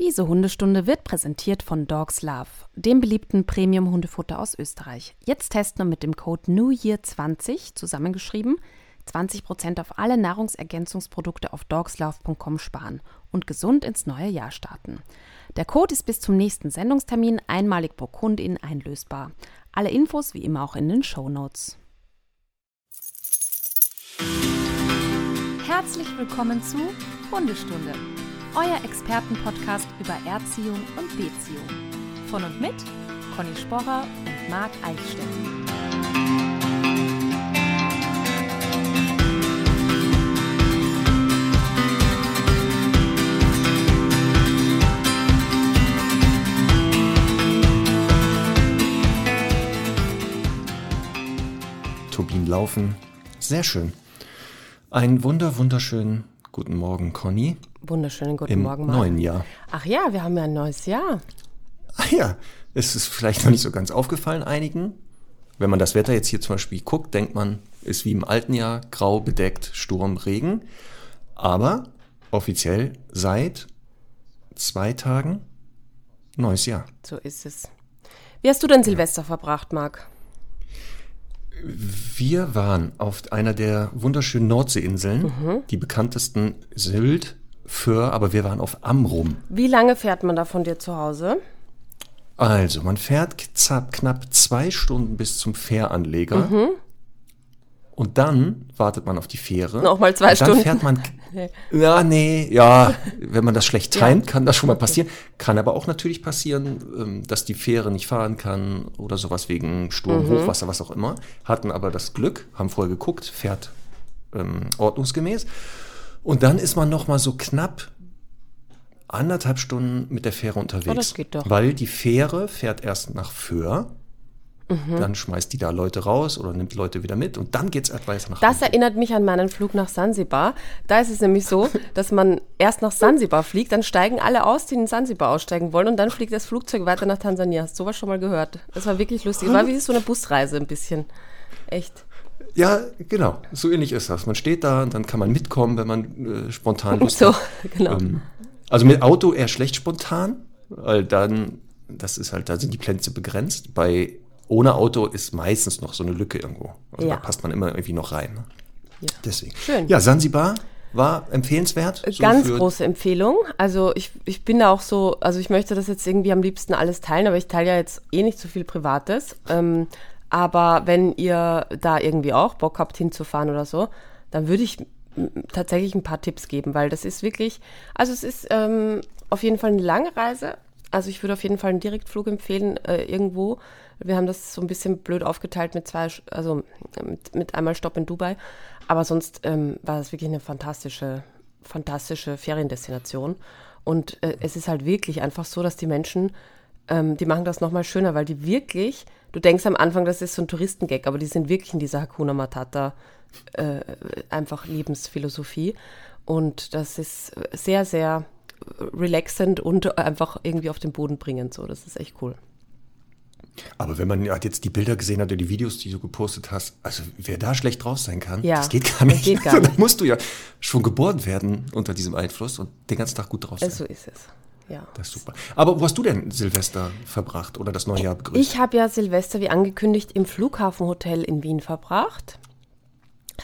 Diese Hundestunde wird präsentiert von Dogs Love, dem beliebten Premium-Hundefutter aus Österreich. Jetzt testen und mit dem Code NEWYEAR20 zusammengeschrieben 20% auf alle Nahrungsergänzungsprodukte auf dogslove.com sparen und gesund ins neue Jahr starten. Der Code ist bis zum nächsten Sendungstermin einmalig pro Kundin einlösbar. Alle Infos wie immer auch in den Show Notes. Herzlich willkommen zu Hundestunde euer Expertenpodcast über Erziehung und Beziehung. Von und mit Conny Sporrer und Marc Eichstätt. Turbinen laufen. Sehr schön. Ein wunder, wunderschönen guten Morgen, Conny. Wunderschönen guten Im Morgen, Marc. neuen Jahr. Ach ja, wir haben ja ein neues Jahr. Ah ja, es ist vielleicht noch nicht so ganz aufgefallen einigen. Wenn man das Wetter jetzt hier zum Beispiel guckt, denkt man, ist wie im alten Jahr grau bedeckt, Sturm, Regen. Aber offiziell seit zwei Tagen neues Jahr. So ist es. Wie hast du denn Silvester verbracht, Marc? Wir waren auf einer der wunderschönen Nordseeinseln, Mhm. die bekanntesten Sylt, Föhr, aber wir waren auf Amrum. Wie lange fährt man da von dir zu Hause? Also, man fährt knapp, zwei Stunden bis zum Fähranleger. Mhm. Und dann wartet man auf die Fähre. Nochmal zwei und dann Stunden. fährt man. Ja, nee, ja, wenn man das schlecht timet, kann das schon mal passieren. Kann aber auch natürlich passieren, ähm, dass die Fähre nicht fahren kann oder sowas wegen Sturm, Mhm. Hochwasser, was auch immer. Hatten aber das Glück, haben vorher geguckt, fährt ähm, ordnungsgemäß. Und dann ist man noch mal so knapp anderthalb Stunden mit der Fähre unterwegs. Oh, das geht doch. Weil die Fähre fährt erst nach Föhr. Mhm. Dann schmeißt die da Leute raus oder nimmt Leute wieder mit und dann geht's weiter nach Das Hamburg. erinnert mich an meinen Flug nach Sansibar. Da ist es nämlich so, dass man erst nach Sansibar fliegt, dann steigen alle aus, die in Sansibar aussteigen wollen und dann fliegt das Flugzeug weiter nach Tansania. Hast du sowas schon mal gehört? Das war wirklich lustig. War wie so eine Busreise ein bisschen. Echt. Ja, genau. So ähnlich ist das. Man steht da und dann kann man mitkommen, wenn man äh, spontan Lust So, hat. genau. Ähm, also mit Auto eher schlecht spontan, weil dann, das ist halt, da sind die Plätze begrenzt. Bei ohne Auto ist meistens noch so eine Lücke irgendwo. Also Ja. da passt man immer irgendwie noch rein. Ne? Ja. Deswegen. Schön. Ja, Sansibar war empfehlenswert. so Ganz große Empfehlung. Also ich, ich bin da auch so, also ich möchte das jetzt irgendwie am liebsten alles teilen, aber ich teile ja jetzt eh nicht so viel Privates. Ähm, aber wenn ihr da irgendwie auch Bock habt hinzufahren oder so, dann würde ich tatsächlich ein paar Tipps geben, weil das ist wirklich, also es ist ähm, auf jeden Fall eine lange Reise. Also ich würde auf jeden Fall einen Direktflug empfehlen äh, irgendwo. Wir haben das so ein bisschen blöd aufgeteilt mit zwei, also mit, mit einmal Stopp in Dubai. Aber sonst ähm, war das wirklich eine fantastische, fantastische Feriendestination. Und äh, es ist halt wirklich einfach so, dass die Menschen, ähm, die machen das nochmal schöner, weil die wirklich, du denkst am Anfang, das ist so ein Touristengag, aber die sind wirklich in dieser Hakuna Matata äh, einfach Lebensphilosophie. Und das ist sehr, sehr relaxend und einfach irgendwie auf den Boden bringend. So, das ist echt cool. Aber wenn man ja jetzt die Bilder gesehen hat oder die Videos, die du gepostet hast, also wer da schlecht drauf sein kann, Ja, das geht gar das nicht. geht gar Also, da nicht. musst du ja schon geboren werden unter diesem Einfluss und den ganzen Tag gut drauf sein. So ist es. Ja. Das ist super. Aber wo hast du denn Silvester verbracht oder das neue Jahr begrüßt? Ich habe ja Silvester, wie angekündigt, im Flughafenhotel in Wien verbracht.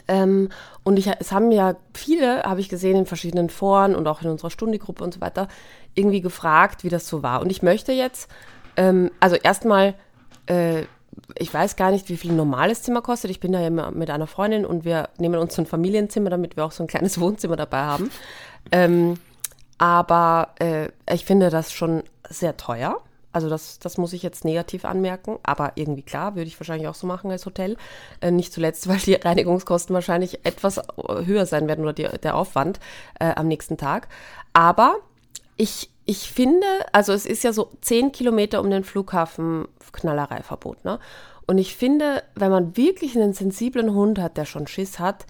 Ähm, und ich, es haben ja viele, habe ich gesehen, in verschiedenen Foren und auch in unserer Stundegruppe und so weiter, irgendwie gefragt, wie das so war. Und ich möchte jetzt, ähm, also erstmal, äh, ich weiß gar nicht, wie viel ein normales Zimmer kostet. Ich bin da ja mit einer Freundin und wir nehmen uns so ein Familienzimmer, damit wir auch so ein kleines Wohnzimmer dabei haben. Ähm, aber äh, ich finde das schon sehr teuer. Also das, das muss ich jetzt negativ anmerken. Aber irgendwie klar, würde ich wahrscheinlich auch so machen als Hotel. Äh, nicht zuletzt, weil die Reinigungskosten wahrscheinlich etwas höher sein werden oder die, der Aufwand äh, am nächsten Tag. Aber ich, ich finde, also es ist ja so zehn Kilometer um den Flughafen Knallereiverbot. Ne? Und ich finde, wenn man wirklich einen sensiblen Hund hat, der schon Schiss hat,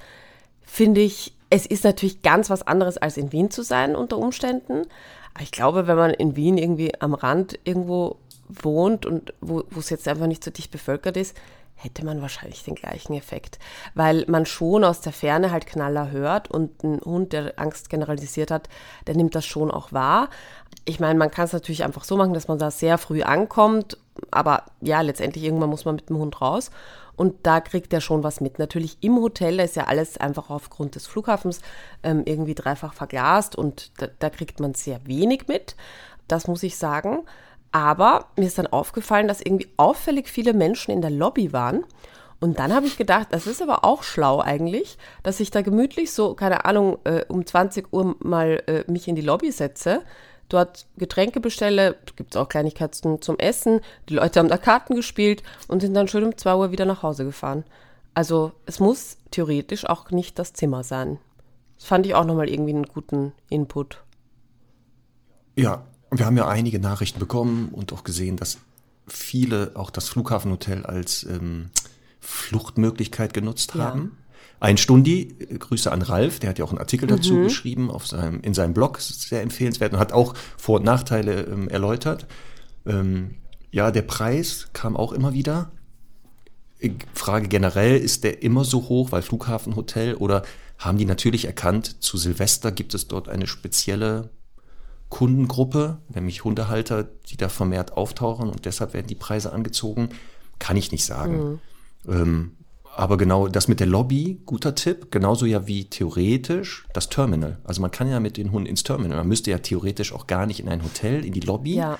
finde ich, es ist natürlich ganz was anderes, als in Wien zu sein unter Umständen. Aber ich glaube, wenn man in Wien irgendwie am Rand irgendwo wohnt und wo wo es jetzt einfach nicht so dicht bevölkert ist, hätte man wahrscheinlich den gleichen Effekt, weil man schon aus der Ferne halt Knaller hört und ein Hund, der Angst generalisiert hat, der nimmt das schon auch wahr. Ich meine, man kann es natürlich einfach so machen, dass man da sehr früh ankommt, aber ja, letztendlich irgendwann muss man mit dem Hund raus und da kriegt er schon was mit. Natürlich im Hotel, da ist ja alles einfach aufgrund des Flughafens ähm, irgendwie dreifach verglast und da, da kriegt man sehr wenig mit. Das muss ich sagen. Aber mir ist dann aufgefallen, dass irgendwie auffällig viele Menschen in der Lobby waren. Und dann habe ich gedacht, das ist aber auch schlau eigentlich, dass ich da gemütlich so, keine Ahnung, äh, um 20 Uhr mal äh, mich in die Lobby setze, dort Getränke bestelle, gibt es auch Kleinigkeiten zum Essen, die Leute haben da Karten gespielt und sind dann schön um 2 Uhr wieder nach Hause gefahren. Also es muss theoretisch auch nicht das Zimmer sein. Das fand ich auch nochmal irgendwie einen guten Input. Ja, und wir haben ja einige Nachrichten bekommen und auch gesehen, dass viele auch das Flughafenhotel als ähm, Fluchtmöglichkeit genutzt ja. haben. Ein Stundi, äh, Grüße an Ralf, der hat ja auch einen Artikel dazu mhm. geschrieben auf seinem, in seinem Blog, sehr empfehlenswert und hat auch Vor- und Nachteile ähm, erläutert. Ähm, ja, der Preis kam auch immer wieder. Frage generell, ist der immer so hoch, weil Flughafenhotel oder haben die natürlich erkannt, zu Silvester gibt es dort eine spezielle Kundengruppe, nämlich Hundehalter, die da vermehrt auftauchen und deshalb werden die Preise angezogen, kann ich nicht sagen. Mhm. Ähm, aber genau das mit der Lobby, guter Tipp, genauso ja wie theoretisch das Terminal. Also man kann ja mit den Hunden ins Terminal, man müsste ja theoretisch auch gar nicht in ein Hotel, in die Lobby. Ja.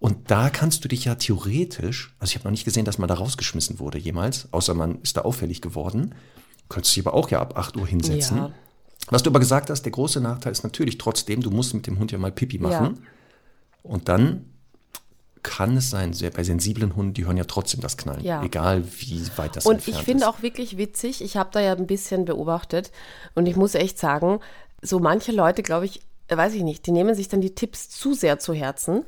Und da kannst du dich ja theoretisch, also ich habe noch nicht gesehen, dass man da rausgeschmissen wurde jemals, außer man ist da auffällig geworden, könntest du dich aber auch ja ab 8 Uhr hinsetzen. Ja. Was du aber gesagt hast, der große Nachteil ist natürlich trotzdem, du musst mit dem Hund ja mal Pipi machen. Ja. Und dann kann es sein, sehr bei sensiblen Hunden, die hören ja trotzdem das Knallen, ja. egal wie weit das Und ich finde auch wirklich witzig, ich habe da ja ein bisschen beobachtet und ich muss echt sagen, so manche Leute, glaube ich, weiß ich nicht, die nehmen sich dann die Tipps zu sehr zu Herzen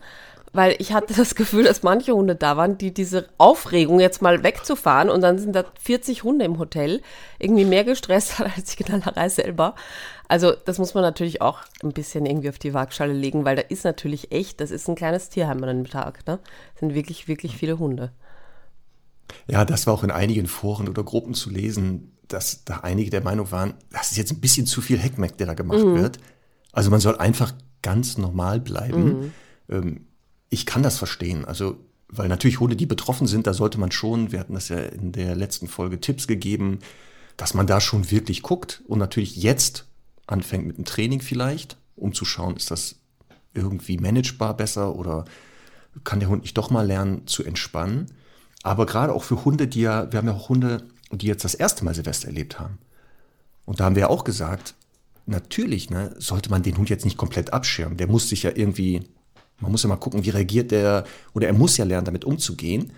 weil ich hatte das Gefühl, dass manche Hunde da waren, die diese Aufregung jetzt mal wegzufahren und dann sind da 40 Hunde im Hotel, irgendwie mehr gestresst als die Knallerei selber. Also das muss man natürlich auch ein bisschen irgendwie auf die Waagschale legen, weil da ist natürlich echt, das ist ein kleines Tierheim an einem Tag, ne? Das sind wirklich, wirklich viele Hunde. Ja, das war auch in einigen Foren oder Gruppen zu lesen, dass da einige der Meinung waren, das ist jetzt ein bisschen zu viel Heckmeck, der da gemacht mhm. wird. Also man soll einfach ganz normal bleiben. Mhm. Ähm, ich kann das verstehen. Also, weil natürlich Hunde, die betroffen sind, da sollte man schon, wir hatten das ja in der letzten Folge Tipps gegeben, dass man da schon wirklich guckt und natürlich jetzt anfängt mit einem Training vielleicht, um zu schauen, ist das irgendwie managebar besser oder kann der Hund nicht doch mal lernen zu entspannen. Aber gerade auch für Hunde, die ja, wir haben ja auch Hunde, die jetzt das erste Mal Silvester erlebt haben. Und da haben wir ja auch gesagt, natürlich ne, sollte man den Hund jetzt nicht komplett abschirmen. Der muss sich ja irgendwie man muss ja mal gucken, wie reagiert der, oder er muss ja lernen, damit umzugehen.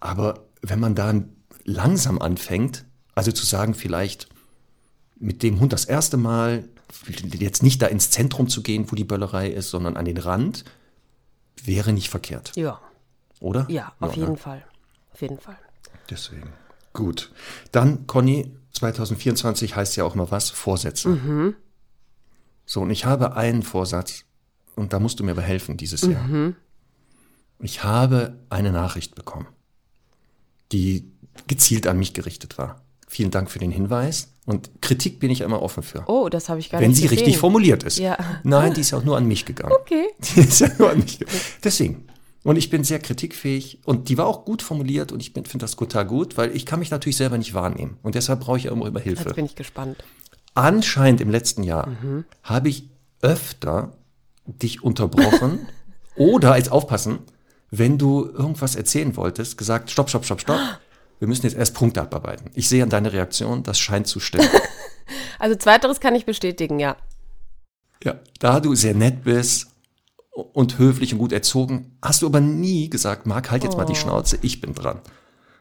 Aber wenn man dann langsam anfängt, also zu sagen, vielleicht mit dem Hund das erste Mal, jetzt nicht da ins Zentrum zu gehen, wo die Böllerei ist, sondern an den Rand, wäre nicht verkehrt. Ja. Oder? Ja, auf ja, jeden ne? Fall. Auf jeden Fall. Deswegen. Gut. Dann, Conny, 2024 heißt ja auch immer was, Vorsätze. Mhm. So, und ich habe einen Vorsatz, und da musst du mir aber helfen dieses mhm. Jahr. Ich habe eine Nachricht bekommen, die gezielt an mich gerichtet war. Vielen Dank für den Hinweis. Und Kritik bin ich immer offen für. Oh, das habe ich gar Wenn nicht Wenn sie richtig formuliert ist. Ja. Nein, die ist ja auch nur an mich gegangen. Okay. Die ist ja nur an mich gegangen. Deswegen. Und ich bin sehr kritikfähig und die war auch gut formuliert und ich finde das total gut, weil ich kann mich natürlich selber nicht wahrnehmen und deshalb brauche ich immer Hilfe. Jetzt bin ich gespannt. Anscheinend im letzten Jahr mhm. habe ich öfter dich unterbrochen oder jetzt aufpassen, wenn du irgendwas erzählen wolltest, gesagt, stopp, stopp, stopp, stopp. Wir müssen jetzt erst Punkte abarbeiten. Ich sehe an deiner Reaktion, das scheint zu stimmen. also zweiteres kann ich bestätigen, ja. Ja, da du sehr nett bist und höflich und gut erzogen, hast du aber nie gesagt, Marc, halt jetzt oh. mal die oh. Schnauze, ich bin dran.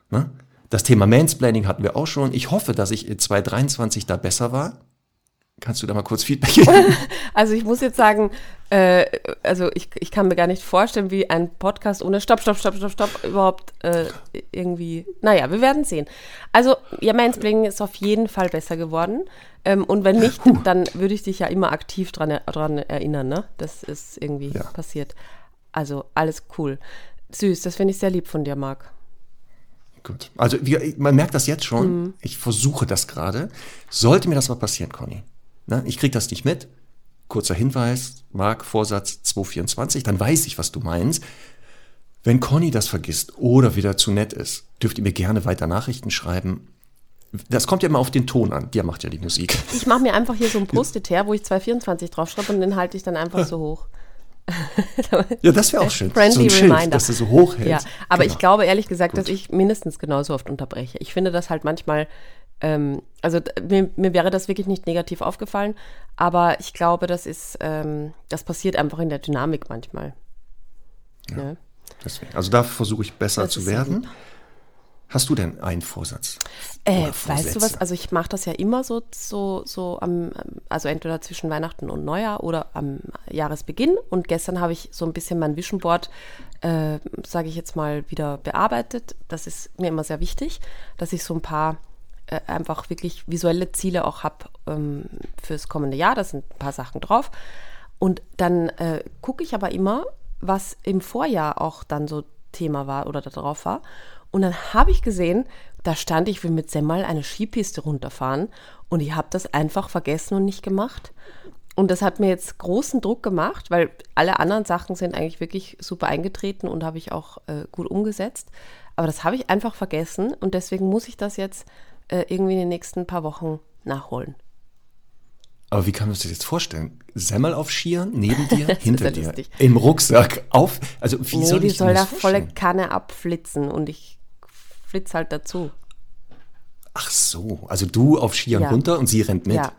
Ne? Das Thema Mansplaining hatten wir auch schon. Ich hoffe, dass ich 2023 da besser war. Kannst du da mal kurz Feedback geben? Also ich muss jetzt sagen, äh, also ich, ich kann mir gar nicht vorstellen, wie ein Podcast ohne Stopp, Stopp, Stopp, Stopp, Stopp überhaupt äh, irgendwie. Naja, wir werden sehen. Also ja, Mansplaining ist auf jeden Fall besser geworden. Ähm, und wenn nicht, dann würde ich dich ja immer aktiv dran, dran erinnern, ne? Das ist irgendwie ja. passiert. Also alles cool. Süß, das finde ich sehr lieb von dir, Marc. Gut. Also wie, man merkt das jetzt schon. Mhm. Ich versuche das gerade. Sollte mir das mal passieren, Conny. Na, ich kriege das nicht mit. Kurzer Hinweis, Marc, Vorsatz 224, dann weiß ich, was du meinst. Wenn Conny das vergisst oder wieder zu nett ist, dürft ihr mir gerne weiter Nachrichten schreiben. Das kommt ja immer auf den Ton an. Der macht ja die Musik. Ich mache mir einfach hier so ein Post-it her, wo ich 224 draufschreibe und den halte ich dann einfach so hoch. ja, das wäre auch schön. Friendly so ein Schild, Reminder. dass du so hoch hältst. Ja, aber genau. ich glaube ehrlich gesagt, Gut. dass ich mindestens genauso oft unterbreche. Ich finde das halt manchmal, ähm, also mir, mir, wäre das wirklich nicht negativ aufgefallen, aber ich glaube, das ist, ähm, das passiert einfach in der Dynamik manchmal. Ja. ja. Deswegen. Also da versuche ich besser das zu werden. Hast du denn einen Vorsatz? Äh, weißt du was? Also ich mache das ja immer so, so, so am, also entweder zwischen Weihnachten und Neujahr oder am Jahresbeginn. Und gestern habe ich so ein bisschen mein Vision Board, äh, sage ich jetzt mal, wieder bearbeitet. Das ist mir immer sehr wichtig, dass ich so ein paar einfach wirklich visuelle Ziele auch habe ähm, fürs kommende Jahr. Da sind ein paar Sachen drauf. Und dann äh, gucke ich aber immer, was im Vorjahr auch dann so Thema war oder da drauf war. Und dann habe ich gesehen, da stand ich will mit Semmel eine Skipiste runterfahren und ich habe das einfach vergessen und nicht gemacht. Und das hat mir jetzt großen Druck gemacht, weil alle anderen Sachen sind eigentlich wirklich super eingetreten und habe ich auch äh, gut umgesetzt. Aber das habe ich einfach vergessen und deswegen muss ich das jetzt äh, irgendwie in den nächsten paar Wochen nachholen. Aber wie kann man sich das jetzt vorstellen? Semmel auf Skiern, neben dir, hinter dir, lustig. im Rucksack, auf. Also wie nee, soll die ich soll da volle Kanne abflitzen und ich flitze halt dazu. Ach so, also du auf Skiern ja. runter und sie rennt mit. Ja.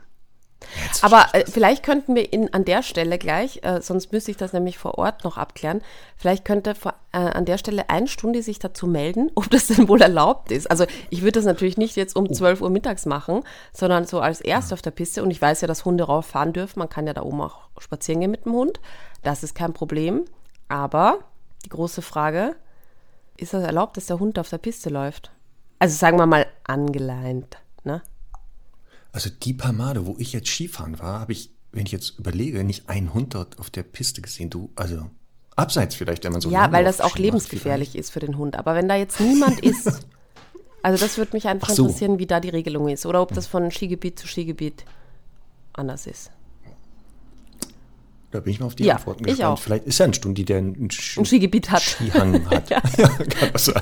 Aber äh, vielleicht könnten wir in, an der Stelle gleich, äh, sonst müsste ich das nämlich vor Ort noch abklären, vielleicht könnte vor, äh, an der Stelle eine Stunde sich dazu melden, ob das denn wohl erlaubt ist. Also ich würde das natürlich nicht jetzt um oh. 12 Uhr mittags machen, sondern so als erst ja. auf der Piste. Und ich weiß ja, dass Hunde rauffahren dürfen. Man kann ja da oben auch spazieren gehen mit dem Hund. Das ist kein Problem. Aber die große Frage, ist das erlaubt, dass der Hund auf der Piste läuft? Also sagen wir mal angeleint, ne? Also die paar Male, wo ich jetzt Skifahren war, habe ich, wenn ich jetzt überlege, nicht einen Hund dort auf der Piste gesehen. Du, also abseits vielleicht, wenn man so Ja, weil das auch lebensgefährlich ist für den Hund. Aber wenn da jetzt niemand ist, also das würde mich einfach so. interessieren, wie da die Regelung ist. Oder ob das von Skigebiet zu Skigebiet anders ist. Da bin ich mal auf die ja, Antworten gespannt. Auch. Vielleicht ist ja ein Stundi, der ein, Ski ein Skigebiet hat. Skihang hat. ja.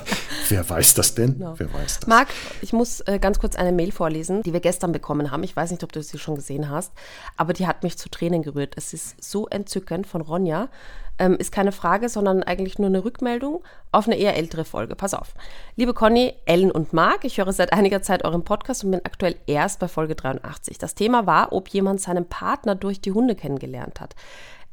wer weiß das denn? Genau. Wer weiß das? Marc, ich muss äh, ganz kurz eine Mail vorlesen, die wir gestern bekommen haben. Ich weiß nicht, ob du sie schon gesehen hast, aber die hat mich zu Tränen gerührt. Es ist so entzückend von Ronja. Ähm, ist keine Frage, sondern eigentlich nur eine Rückmeldung auf eine eher ältere Folge. Pass auf. Liebe Conny, Ellen und Marc, ich höre seit einiger Zeit euren Podcast und bin aktuell erst bei Folge 83. Das Thema war, ob jemand seinen Partner durch die Hunde kennengelernt hat.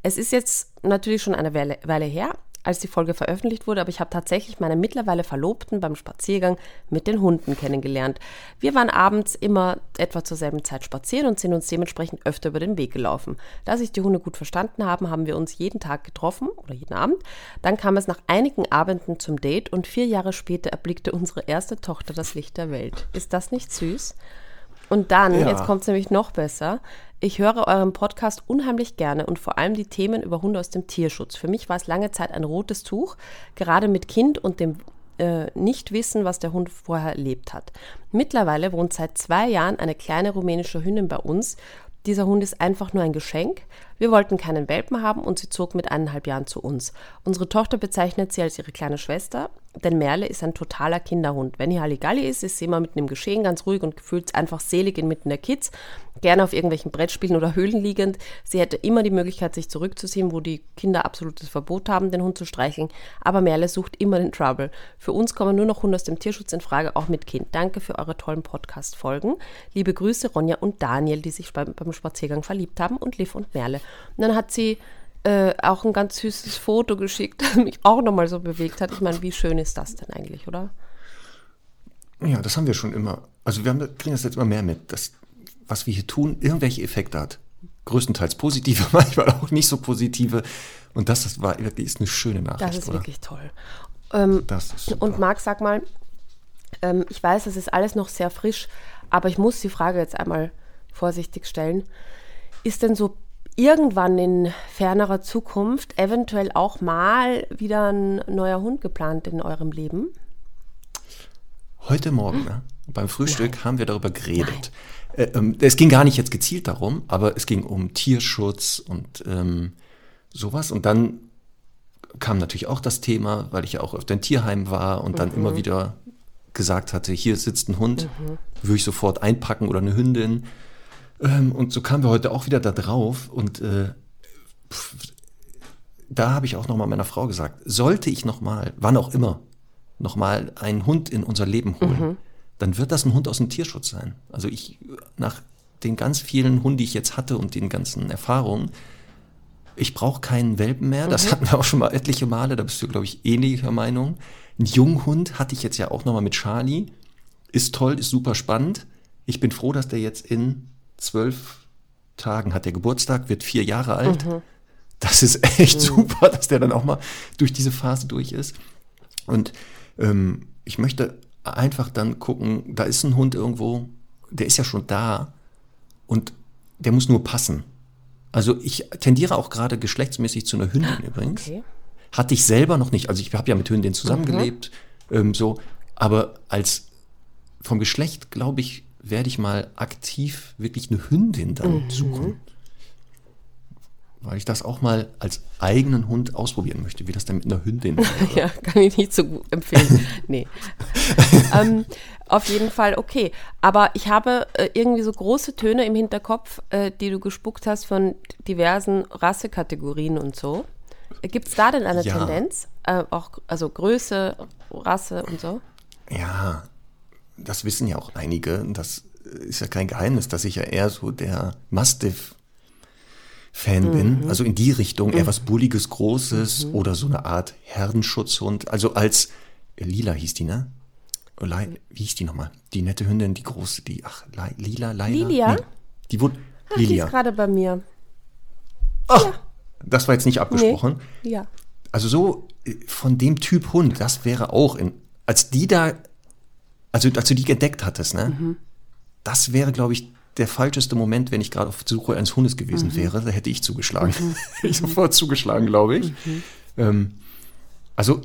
Es ist jetzt natürlich schon eine Weile, Weile her, als die Folge veröffentlicht wurde, aber ich habe tatsächlich meine mittlerweile Verlobten beim Spaziergang mit den Hunden kennengelernt. Wir waren abends immer etwa zur selben Zeit spazieren und sind uns dementsprechend öfter über den Weg gelaufen. Da sich die Hunde gut verstanden haben, haben wir uns jeden Tag getroffen oder jeden Abend. Dann kam es nach einigen Abenden zum Date und vier Jahre später erblickte unsere erste Tochter das Licht der Welt. Ist das nicht süß? Und dann, ja. jetzt kommt es nämlich noch besser, ich höre euren Podcast unheimlich gerne und vor allem die Themen über Hunde aus dem Tierschutz. Für mich war es lange Zeit ein rotes Tuch, gerade mit Kind und dem äh, Nichtwissen, was der Hund vorher erlebt hat. Mittlerweile wohnt seit zwei Jahren eine kleine rumänische Hündin bei uns. Dieser Hund ist einfach nur ein Geschenk. Wir wollten keinen Welpen haben und sie zog mit eineinhalb Jahren zu uns. Unsere Tochter bezeichnet sie als ihre kleine Schwester, denn Merle ist ein totaler Kinderhund. Wenn hier Halligalli ist, ist sie immer mitten im Geschehen, ganz ruhig und gefühlt einfach selig inmitten der Kids gerne auf irgendwelchen Brettspielen oder Höhlen liegend. Sie hätte immer die Möglichkeit, sich zurückzuziehen, wo die Kinder absolutes Verbot haben, den Hund zu streicheln. Aber Merle sucht immer den Trouble. Für uns kommen nur noch Hunde aus dem Tierschutz in Frage, auch mit Kind. Danke für eure tollen Podcast-Folgen. Liebe Grüße, Ronja und Daniel, die sich beim, beim Spaziergang verliebt haben, und Liv und Merle. Und dann hat sie äh, auch ein ganz süßes Foto geschickt, das mich auch nochmal so bewegt hat. Ich meine, wie schön ist das denn eigentlich, oder? Ja, das haben wir schon immer. Also wir haben, kriegen das jetzt immer mehr mit, dass was wir hier tun, irgendwelche Effekte hat. Größtenteils positive, manchmal auch nicht so positive. Und das, das war wirklich ist eine schöne Nachricht. Das ist oder? wirklich toll. Ähm, das ist super. Und Marc, sag mal, ähm, ich weiß, es ist alles noch sehr frisch, aber ich muss die Frage jetzt einmal vorsichtig stellen. Ist denn so irgendwann in fernerer Zukunft eventuell auch mal wieder ein neuer Hund geplant in eurem Leben? Heute Morgen, ne? beim Frühstück Nein. haben wir darüber geredet. Äh, ähm, es ging gar nicht jetzt gezielt darum, aber es ging um Tierschutz und ähm, sowas. Und dann kam natürlich auch das Thema, weil ich ja auch auf den Tierheim war und dann mhm. immer wieder gesagt hatte, hier sitzt ein Hund, mhm. würde ich sofort einpacken oder eine Hündin. Ähm, und so kamen wir heute auch wieder da drauf und äh, pff, da habe ich auch nochmal meiner Frau gesagt, sollte ich nochmal, wann auch immer, nochmal einen Hund in unser Leben holen, mhm. Dann wird das ein Hund aus dem Tierschutz sein. Also ich, nach den ganz vielen Hunden, die ich jetzt hatte und den ganzen Erfahrungen, ich brauche keinen Welpen mehr. Das mhm. hatten wir auch schon mal etliche Male. Da bist du, glaube ich, ähnlicher Meinung. Ein Junghund hatte ich jetzt ja auch nochmal mit Charlie. Ist toll, ist super spannend. Ich bin froh, dass der jetzt in zwölf Tagen hat der Geburtstag, wird vier Jahre alt. Mhm. Das ist echt mhm. super, dass der dann auch mal durch diese Phase durch ist. Und ähm, ich möchte einfach dann gucken, da ist ein Hund irgendwo, der ist ja schon da und der muss nur passen. Also ich tendiere auch gerade geschlechtsmäßig zu einer Hündin übrigens. Okay. Hatte ich selber noch nicht. Also ich habe ja mit Hündinnen zusammengelebt, mhm. ähm, so. Aber als vom Geschlecht, glaube ich, werde ich mal aktiv wirklich eine Hündin dann mhm. suchen. Weil ich das auch mal als eigenen Hund ausprobieren möchte, wie das dann mit einer Hündin wäre. ja, kann ich nicht so gut empfehlen. nee. ähm, auf jeden Fall okay. Aber ich habe äh, irgendwie so große Töne im Hinterkopf, äh, die du gespuckt hast von diversen Rassekategorien und so. Gibt es da denn eine ja. Tendenz? Äh, auch, also Größe, Rasse und so? Ja, das wissen ja auch einige. Das ist ja kein Geheimnis, dass ich ja eher so der Mastiff Fan mhm. bin, also in die Richtung, eher mhm. was Bulliges, Großes mhm. oder so eine Art Herdenschutzhund. Also als Lila hieß die, ne? wie hieß die nochmal? Die nette Hündin, die große, die, ach, Lila, Leila? Lilia? Nee, die wurde, ach, Lilia. Die ist gerade bei mir. Ach, ja. das war jetzt nicht abgesprochen. Nee. Ja. Also so äh, von dem Typ Hund, das wäre auch in, als die da, also als du die entdeckt hattest, ne? Mhm. Das wäre, glaube ich, der falscheste Moment, wenn ich gerade auf Suche eines Hundes gewesen mhm. wäre. Da hätte ich zugeschlagen. Mhm. ich sofort zugeschlagen, glaube ich. Mhm. Ähm, also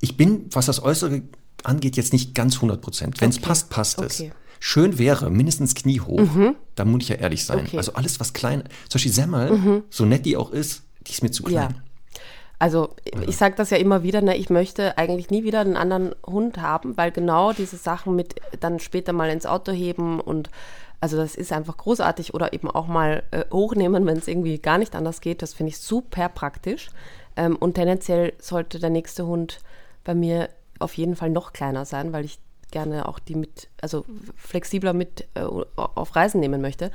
ich bin, was das Äußere angeht, jetzt nicht ganz 100 Prozent. Wenn es okay. passt, passt okay. es. Schön wäre, mindestens Knie hoch. Mhm. Da muss ich ja ehrlich sein. Okay. Also alles, was klein, zum Beispiel Semmel, mhm. so nett die auch ist, die ist mir zu klein. Ja. Also ich sage das ja immer wieder, ne, ich möchte eigentlich nie wieder einen anderen Hund haben, weil genau diese Sachen mit dann später mal ins Auto heben und also das ist einfach großartig oder eben auch mal äh, hochnehmen, wenn es irgendwie gar nicht anders geht, das finde ich super praktisch. Ähm, und tendenziell sollte der nächste Hund bei mir auf jeden Fall noch kleiner sein, weil ich gerne auch die mit, also flexibler mit äh, auf Reisen nehmen möchte.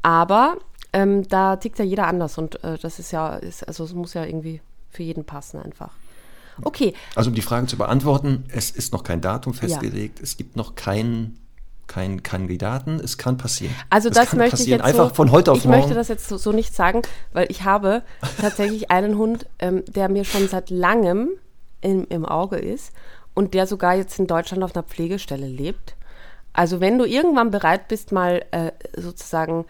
Aber ähm, da tickt ja jeder anders und äh, das ist ja, ist, also es muss ja irgendwie für jeden passen einfach. Okay. Also um die Frage zu beantworten, es ist noch kein Datum festgelegt, ja. es gibt noch keinen keinen Kandidaten, es kann passieren. Also das, das möchte ich jetzt einfach so, von heute auf ich morgen. Ich möchte das jetzt so, so, nicht sagen, weil ich habe tatsächlich einen Hund, ähm, der mir schon seit langem im, im Auge ist und der sogar jetzt in Deutschland auf einer Pflegestelle lebt. Also wenn du irgendwann bereit bist, mal äh, sozusagen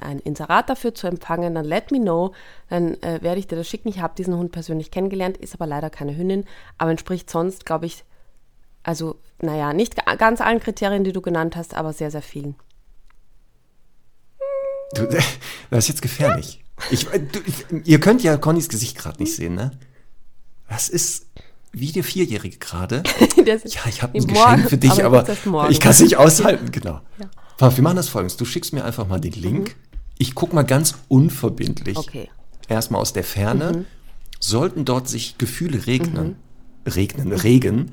ein Inserat dafür zu empfangen, dann let me know, dann äh, werde ich dir das schicken. Ich habe diesen Hund persönlich kennengelernt, ist aber leider keine Hündin, aber entspricht sonst, glaube ich, also naja, nicht ganz allen Kriterien, die du genannt hast, aber sehr, sehr vielen. Du, das ist jetzt gefährlich. Ich, du, ich, ihr könnt ja Connys Gesicht gerade nicht sehen, ne? Das ist wie der Vierjährige gerade. ja, ich habe ein Geschenk für dich, aber, aber ich kann es nicht aushalten, genau. Ja. Wir machen das folgendes. Du schickst mir einfach mal den Link. Mhm. Ich gucke mal ganz unverbindlich. Okay. Erstmal aus der Ferne. Mhm. Sollten dort sich Gefühle regnen, mhm. regnen, regen,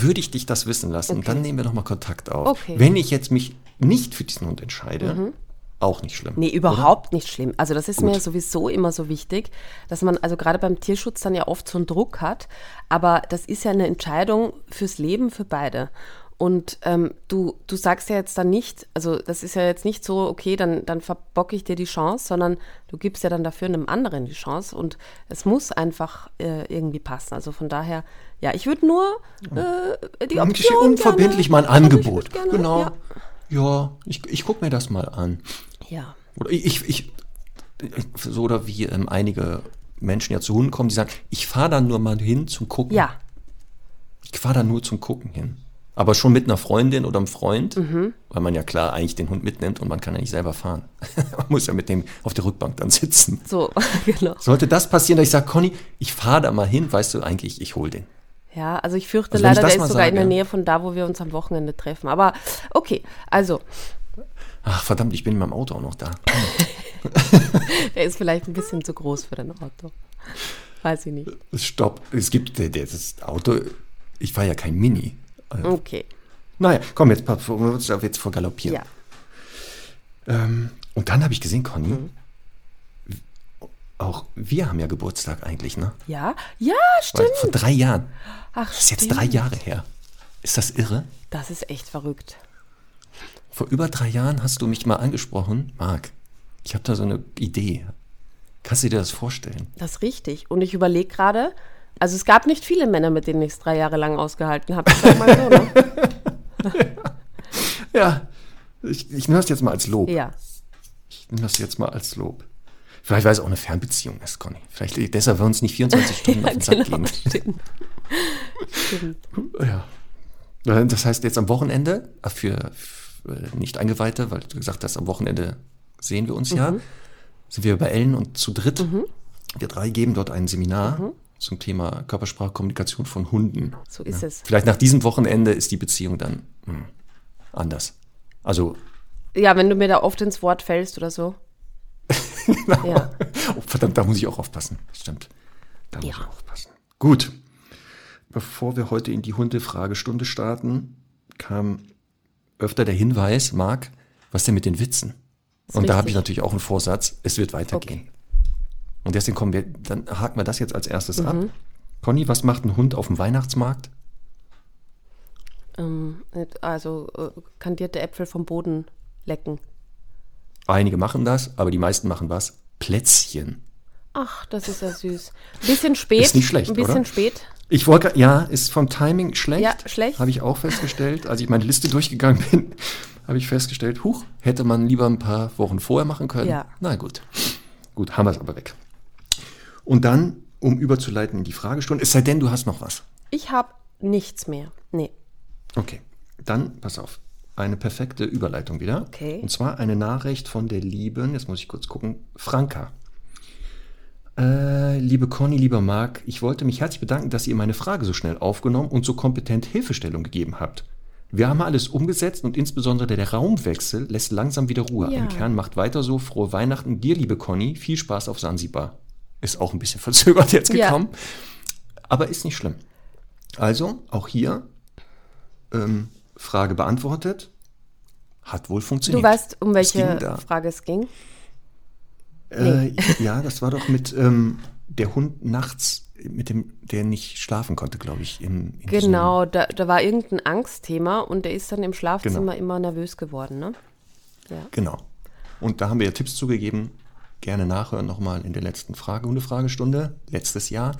würde ich dich das wissen lassen. Okay. Dann nehmen wir nochmal Kontakt auf. Okay. Wenn ich jetzt mich nicht für diesen Hund entscheide, mhm. auch nicht schlimm. Nee, überhaupt oder? nicht schlimm. Also das ist Gut. mir sowieso immer so wichtig, dass man also gerade beim Tierschutz dann ja oft so einen Druck hat. Aber das ist ja eine Entscheidung fürs Leben für beide. Und ähm, du, du sagst ja jetzt dann nicht, also das ist ja jetzt nicht so, okay, dann, dann verbocke ich dir die Chance, sondern du gibst ja dann dafür einem anderen die Chance und es muss einfach äh, irgendwie passen. Also von daher, ja, ich würde nur äh, die Option Unverbindlich gerne, mal ein Angebot. Gerne, genau. Ja, ja ich, ich gucke mir das mal an. Ja. Oder ich, ich, so oder wie ähm, einige Menschen ja zu Hunden kommen, die sagen, ich fahre da nur mal hin zum Gucken. Ja. Ich fahre da nur zum Gucken hin. Aber schon mit einer Freundin oder einem Freund, Mhm. weil man ja klar eigentlich den Hund mitnimmt und man kann ja nicht selber fahren. man muss ja mit dem auf der Rückbank dann sitzen. So, genau. Sollte das passieren, dass ich sage, Conny, ich fahre da mal hin, weißt du eigentlich, ich hol den. Ja, also ich fürchte Also ich leider, das der ist sogar in der sage- Nähe von da, wo wir uns am Wochenende treffen. Aber okay, also, Ach verdammt, ich bin in meinem Auto auch noch da. der ist vielleicht ein bisschen zu groß für dein Auto. Weiß ich nicht. Stopp, es gibt das Auto, ich fahre ja kein Mini. Also, Okay, Naja, komm, jetzt, jetzt vor galoppieren. ja. Ähm, und dann habe ich gesehen, Conny, Mhm. auch wir haben ja Geburtstag eigentlich, ne? Ja, ja, Weil stimmt. vor drei Jahren. Ach, Das ist jetzt stimmt. drei Jahre her. Ist das irre? Das ist echt verrückt. Vor über drei Jahren hast du mich mal angesprochen, Marc. Ich habe da so eine Idee. Kannst du dir das vorstellen? Das ist richtig. Und ich überlege gerade, also es gab nicht viele Männer, mit denen ich es drei Jahre lang ausgehalten habe. So, ne? Ja, ich, ich nehme das jetzt mal als Lob. Ja. Ich nehme das jetzt mal als Lob. Vielleicht, weil es auch eine Fernbeziehung ist, Conny. Vielleicht deshalb wir uns nicht 24 Stunden auf den Sack genau, gehen. stimmt. stimmt. Ja. Äh, Das heißt, jetzt am Wochenende, äh, für, für Nicht-Eingeweihte, weil du gesagt hast, am Wochenende sehen wir uns ja, Mhm. sind wir bei Ellen und zu dritt. Wir drei geben dort ein Seminar zum Thema Körpersprachkommunikation von Hunden. So ist es. Vielleicht nach diesem Wochenende ist die Beziehung dann hm, anders. Also, Ja, wenn du mir da oft ins Wort fällst oder so. Ja. oh, verdammt, da muss ich auch aufpassen. Stimmt. Da muss Ja. ich aufpassen. Gut. Bevor wir heute in die Hundefragestunde starten, kam öfter der Hinweis, Marc, was denn mit den Witzen? Und da habe richtig. ich natürlich auch einen Vorsatz, es wird weitergehen. Und deswegen kommen wir, dann haken wir das jetzt als erstes ab. Mhm. Conny, was macht ein Hund auf dem Weihnachtsmarkt? Ähm, also äh, kandierte Äpfel vom Boden lecken. Einige machen das, aber die meisten machen was? Plätzchen. Ach, das ist ja süß. Ein bisschen spät. Ist nicht schlecht, Ein bisschen oder? spät. Ich wollte, ja, ist vom Timing schlecht. Ja, schlecht. Habe ich auch festgestellt. Als ich meine Liste durchgegangen bin, habe ich festgestellt, huch, hätte man lieber ein paar Wochen vorher machen können. Ja. Na gut. Gut, haben wir es aber weg. Und dann, um überzuleiten in die Fragestunde, es sei denn, du hast noch was. Ich habe nichts mehr. Nee. Okay, dann pass auf. Eine perfekte Überleitung wieder. Okay. Und zwar eine Nachricht von der lieben, jetzt muss ich kurz gucken, Franka. Äh, liebe Conny, lieber Marc, ich wollte mich herzlich bedanken, dass ihr meine Frage so schnell aufgenommen und so kompetent Hilfestellung gegeben habt. Wir haben alles umgesetzt und insbesondere der Raumwechsel lässt langsam wieder Ruhe. Ja. Im Kern macht weiter so. Frohe Weihnachten dir, liebe Conny. Viel Spaß auf Sansibar. Ist auch ein bisschen verzögert jetzt Ja. gekommen. Aber ist nicht schlimm. Also, auch hier ähm, Frage beantwortet. Hat wohl Du funktioniert. weißt, um Es welche da. Frage es ging? Äh, ja, das war doch mit ähm, der Hund nachts, mit dem, der nicht schlafen konnte, glaube ich. In diesem- Genau, da, da war irgendein Angstthema und der ist dann im Schlafzimmer Genau. immer nervös geworden, ne? Genau. Und da haben wir ja Tipps zugegeben. Gerne nachhören nochmal in der letzten Fragehunde-Fragestunde, letztes Jahr.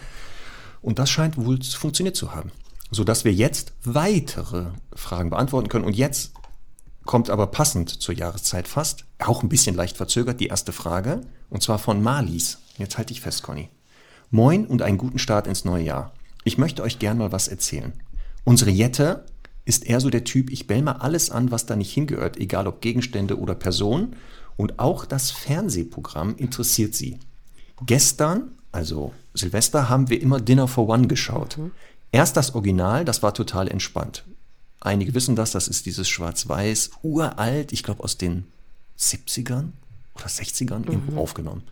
Und das scheint wohl funktioniert zu haben. Sodass wir jetzt weitere Fragen beantworten können. Und jetzt kommt aber passend zur Jahreszeit fast, auch ein bisschen leicht verzögert, die erste Frage. Und zwar von Marlies. Jetzt halte ich fest, Conny. Moin und einen guten Start ins neue Jahr. Ich möchte euch gern mal was erzählen. Unsere Jette ist eher so der Typ, ich bell mal alles an, was da nicht hingehört, egal ob Gegenstände oder Personen. Und auch das Fernsehprogramm interessiert sie. Gestern, also Silvester, haben wir immer Dinner for One geschaut. Erst das Original, das war total entspannt. Einige wissen das, das ist dieses Schwarz-Weiß, uralt, ich glaube aus den 70ern oder 60ern irgendwo aufgenommen.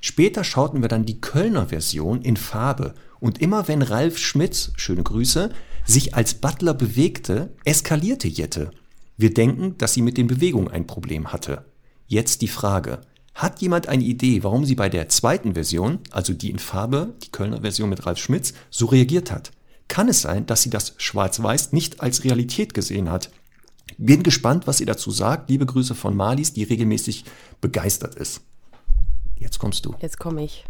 Später schauten wir dann die Kölner Version in Farbe. Und immer wenn Ralf Schmitz, schöne Grüße, sich als Butler bewegte, eskalierte Jette. Wir denken, dass sie mit den Bewegungen ein Problem hatte. Jetzt die Frage. Hat jemand eine Idee, warum sie bei der zweiten Version, also die in Farbe, die Kölner Version mit Ralf Schmitz, so reagiert hat? Kann es sein, dass sie das Schwarz-Weiß nicht als Realität gesehen hat? Bin gespannt, was ihr dazu sagt. Liebe Grüße von Malis, die regelmäßig begeistert ist. Jetzt kommst du. Jetzt komme ich.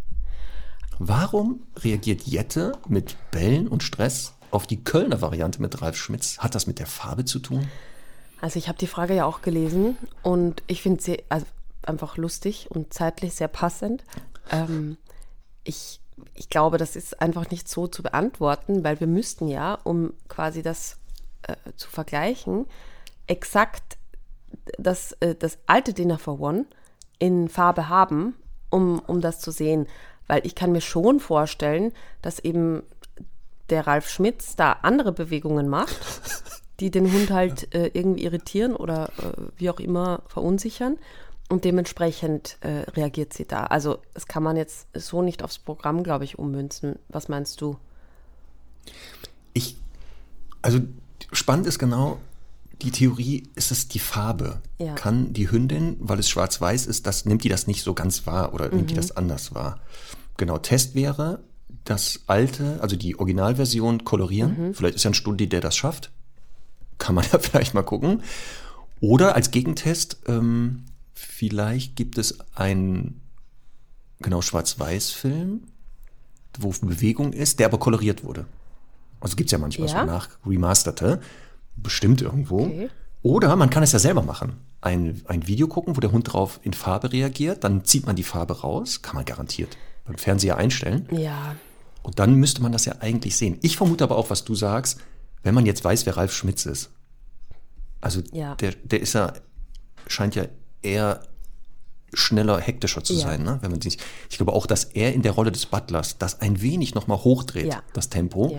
Warum reagiert Jette mit Bällen und Stress auf die Kölner Variante mit Ralf Schmitz? Hat das mit der Farbe zu tun? Also ich habe die Frage ja auch gelesen und ich finde sie also einfach lustig und zeitlich sehr passend. Ähm, ich, ich glaube, das ist einfach nicht so zu beantworten, weil wir müssten ja, um quasi das äh, zu vergleichen, exakt das, äh, das alte Dinner for One in Farbe haben, um, um das zu sehen. Weil ich kann mir schon vorstellen, dass eben der Ralf Schmitz da andere Bewegungen macht, die den Hund halt äh, irgendwie irritieren oder äh, wie auch immer verunsichern. Und dementsprechend äh, reagiert sie da. Also das kann man jetzt so nicht aufs Programm, glaube ich, ummünzen. Was meinst du? Ich, also spannend ist genau, die Theorie ist es die Farbe. Ja. Kann die Hündin, weil es schwarz-weiß ist, das nimmt die das nicht so ganz wahr oder nimmt die Mhm. das anders wahr? Genau, Test wäre, das alte, also die Originalversion kolorieren. Mhm. Vielleicht ist ja ein Studi, der das schafft. Kann man ja vielleicht mal gucken. Oder als Gegentest, ähm, vielleicht gibt es einen genau Schwarz-Weiß-Film, wo Bewegung ist, der aber koloriert wurde. Also gibt's ja manchmal Ja? so nach remasterte, bestimmt irgendwo. Okay. Oder man kann es ja selber machen. Ein, ein Video gucken, wo der Hund drauf in Farbe reagiert, dann zieht man die Farbe raus, kann man garantiert beim Fernseher einstellen. Ja, Und dann müsste man das ja eigentlich sehen. Ich vermute aber auch, was du sagst, wenn man jetzt weiß, wer Ralf Schmitz ist. Also Ja. der, der ist ja, scheint ja eher schneller, hektischer zu Ja. sein. Ne? Wenn man sich, ich glaube auch, dass er in der Rolle des Butlers das ein wenig nochmal hochdreht, Ja. das Tempo.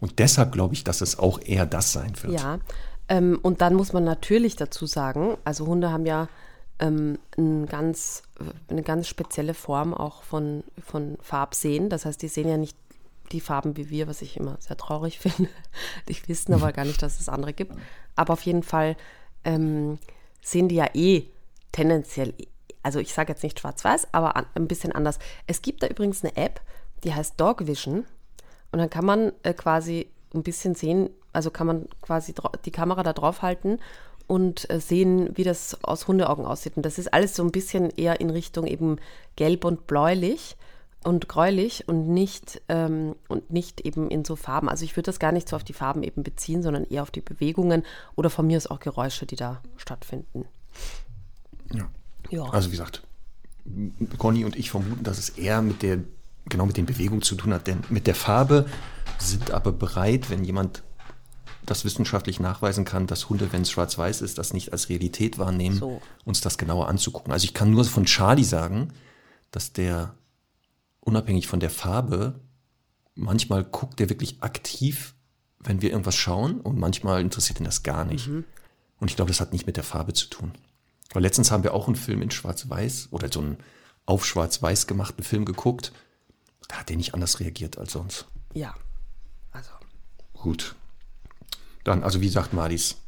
Und deshalb glaube ich, dass es auch eher das sein wird. Ja, ähm, und dann muss man natürlich dazu sagen, also Hunde haben ja ähm, ein ganz, eine ganz spezielle Form auch von, von Farbsehen. Das heißt, die sehen ja nicht die Farben wie wir, was ich immer sehr traurig finde. Die wissen aber gar nicht, dass es andere gibt. Aber auf jeden Fall ähm, sehen die ja eh tendenziell, also ich sage jetzt nicht schwarz-weiß, aber an, ein bisschen anders. Es gibt da übrigens eine App, die heißt Dog Vision. Und dann kann man äh, quasi ein bisschen sehen, also kann man quasi die Kamera da drauf halten und äh, sehen, wie das aus Hundeaugen aussieht. Und das ist alles so ein bisschen eher in Richtung eben gelb und bläulich und gräulich und nicht, ähm, und nicht eben in so Farben. Also ich würde das gar nicht so auf die Farben eben beziehen, sondern eher auf die Bewegungen oder von mir aus auch Geräusche, die da stattfinden. Ja. Ja. Also wie gesagt, Conny und ich vermuten, dass es eher mit der, genau mit den Bewegungen zu tun hat, denn mit der Farbe sind aber bereit, wenn jemand das wissenschaftlich nachweisen kann, dass Hunde, wenn es schwarz-weiß ist, das nicht als Realität wahrnehmen, So. uns das genauer anzugucken. Also ich kann nur von Charlie sagen, dass der unabhängig von der Farbe manchmal guckt er wirklich aktiv, wenn wir irgendwas schauen und manchmal interessiert ihn das gar nicht. Und ich glaube, das hat nicht mit der Farbe zu tun. Weil letztens haben wir auch einen Film in Schwarz-Weiß oder so einen auf Schwarz-Weiß gemachten Film geguckt. Da hat er nicht anders reagiert als sonst. ja. Also. Gut. Dann, also wie sagt Marlies,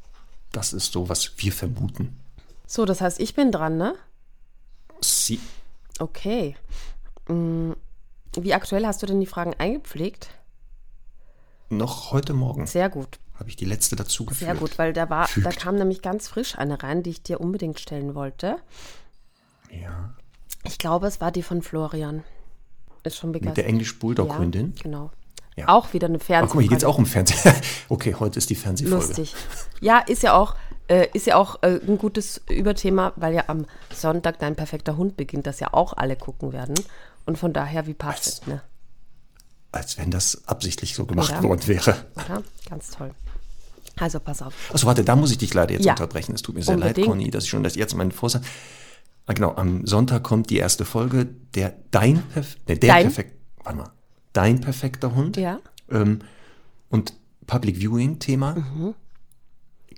das ist so, was wir vermuten. So, das heißt, ich bin dran, ne? Sie, Okay. Mm, Wie aktuell hast du denn die Fragen eingepflegt? noch heute Morgen Sehr gut, habe ich die letzte dazu geführt. sehr gut, weil da war, da kam nämlich ganz frisch eine rein, die ich dir unbedingt stellen wollte. Ja. Ich glaube, es war die von Florian. Ist schon Mit begeistert. der Englisch-Bulldog-Hündin. Ja, genau. Ja. Auch wieder eine Fernsehfolge. guck mal, hier geht's auch um Fernsehen. okay, heute ist die Fernsehfolge. Lustig. Ja, ist ja auch, äh, ist ja auch äh, ein gutes Überthema, weil ja am Sonntag dein perfekter Hund beginnt, das ja auch alle gucken werden. Und von daher, wie passt es, ne? Als wenn das absichtlich so gemacht Oder? worden wäre. Oder? Ganz toll. Also pass auf. Achso, warte, da muss ich dich leider jetzt Ja. unterbrechen. Es tut mir sehr Unbedingt. leid, Conny, dass ich schon das jetzt meinen Vorsatz. Ah, genau, am Sonntag kommt die erste Folge, der dein Perf ne, der Dein? perfekt, warte mal, dein perfekter Hund. Ja. Ähm, und Public Viewing Thema. Mhm.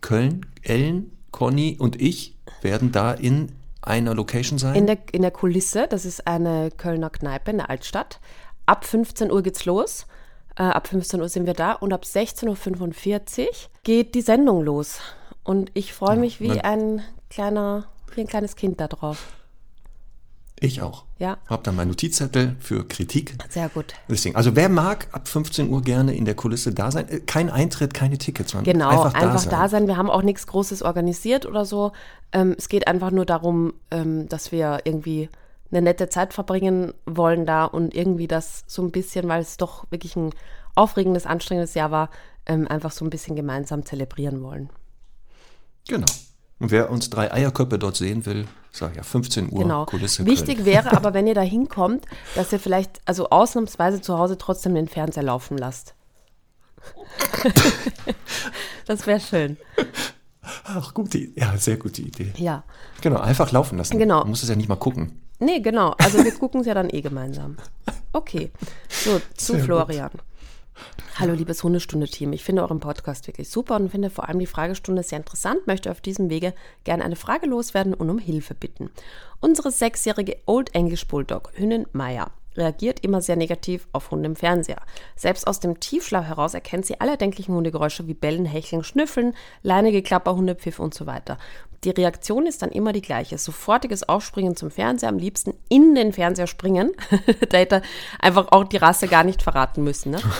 Köln, Ellen, Conny und ich werden da in einer Location sein. In der, in der Kulisse, das ist eine Kölner Kneipe in der Altstadt. Ab 15 Uhr geht's los. Äh, ab 15 Uhr sind wir da und ab 16.45 Uhr geht die Sendung los. Und ich freue mich wie ein kleiner, wie ein kleines Kind da drauf. Ich auch. Ja. Hab dann meinen Notizzettel für Kritik. Sehr gut. Deswegen, also wer mag ab 15 Uhr gerne in der Kulisse da sein, äh, kein Eintritt, keine Tickets, man Genau, einfach, einfach, da, da, sein. sein. Wir haben auch nichts Großes organisiert oder so. Ähm, es geht einfach nur darum, ähm, dass wir irgendwie eine nette Zeit verbringen wollen da und irgendwie das so ein bisschen, weil es doch wirklich ein aufregendes, anstrengendes Jahr war, ähm, einfach so ein bisschen gemeinsam zelebrieren wollen. Genau. Und wer uns drei Eierköpfe dort sehen will, sag ja 15 Uhr Genau. Kulisse. Wichtig Köln. wäre aber, wenn ihr da hinkommt, dass ihr vielleicht, also ausnahmsweise zu Hause trotzdem den Fernseher laufen lasst. das wäre schön. Ach, gute Idee. Ja, sehr gute Idee. Ja. Genau, einfach laufen lassen. Genau. Man muss es ja nicht mal gucken. Nee, genau. Also wir gucken es ja dann eh gemeinsam. Okay. So, zu Sehr Florian. Hallo, liebes Hundestunde-Team. Ich finde euren Podcast wirklich super und finde vor allem die Fragestunde sehr interessant. Möchte auf diesem Wege gerne eine Frage loswerden und um Hilfe bitten. Unsere sechsjährige Old English Bulldog, Hündin Maya, reagiert immer sehr negativ auf Hunde im Fernseher. Selbst aus dem Tiefschlaf heraus erkennt sie alle erdenklichen Hundegeräusche wie Bellen, Hecheln, Schnüffeln, leinige Klapper, Hundepfiff und so weiter. Die Reaktion ist dann immer die gleiche. Sofortiges Aufspringen zum Fernseher, am liebsten in den Fernseher springen. da hätte er einfach auch die Rasse gar nicht verraten müssen. Ne?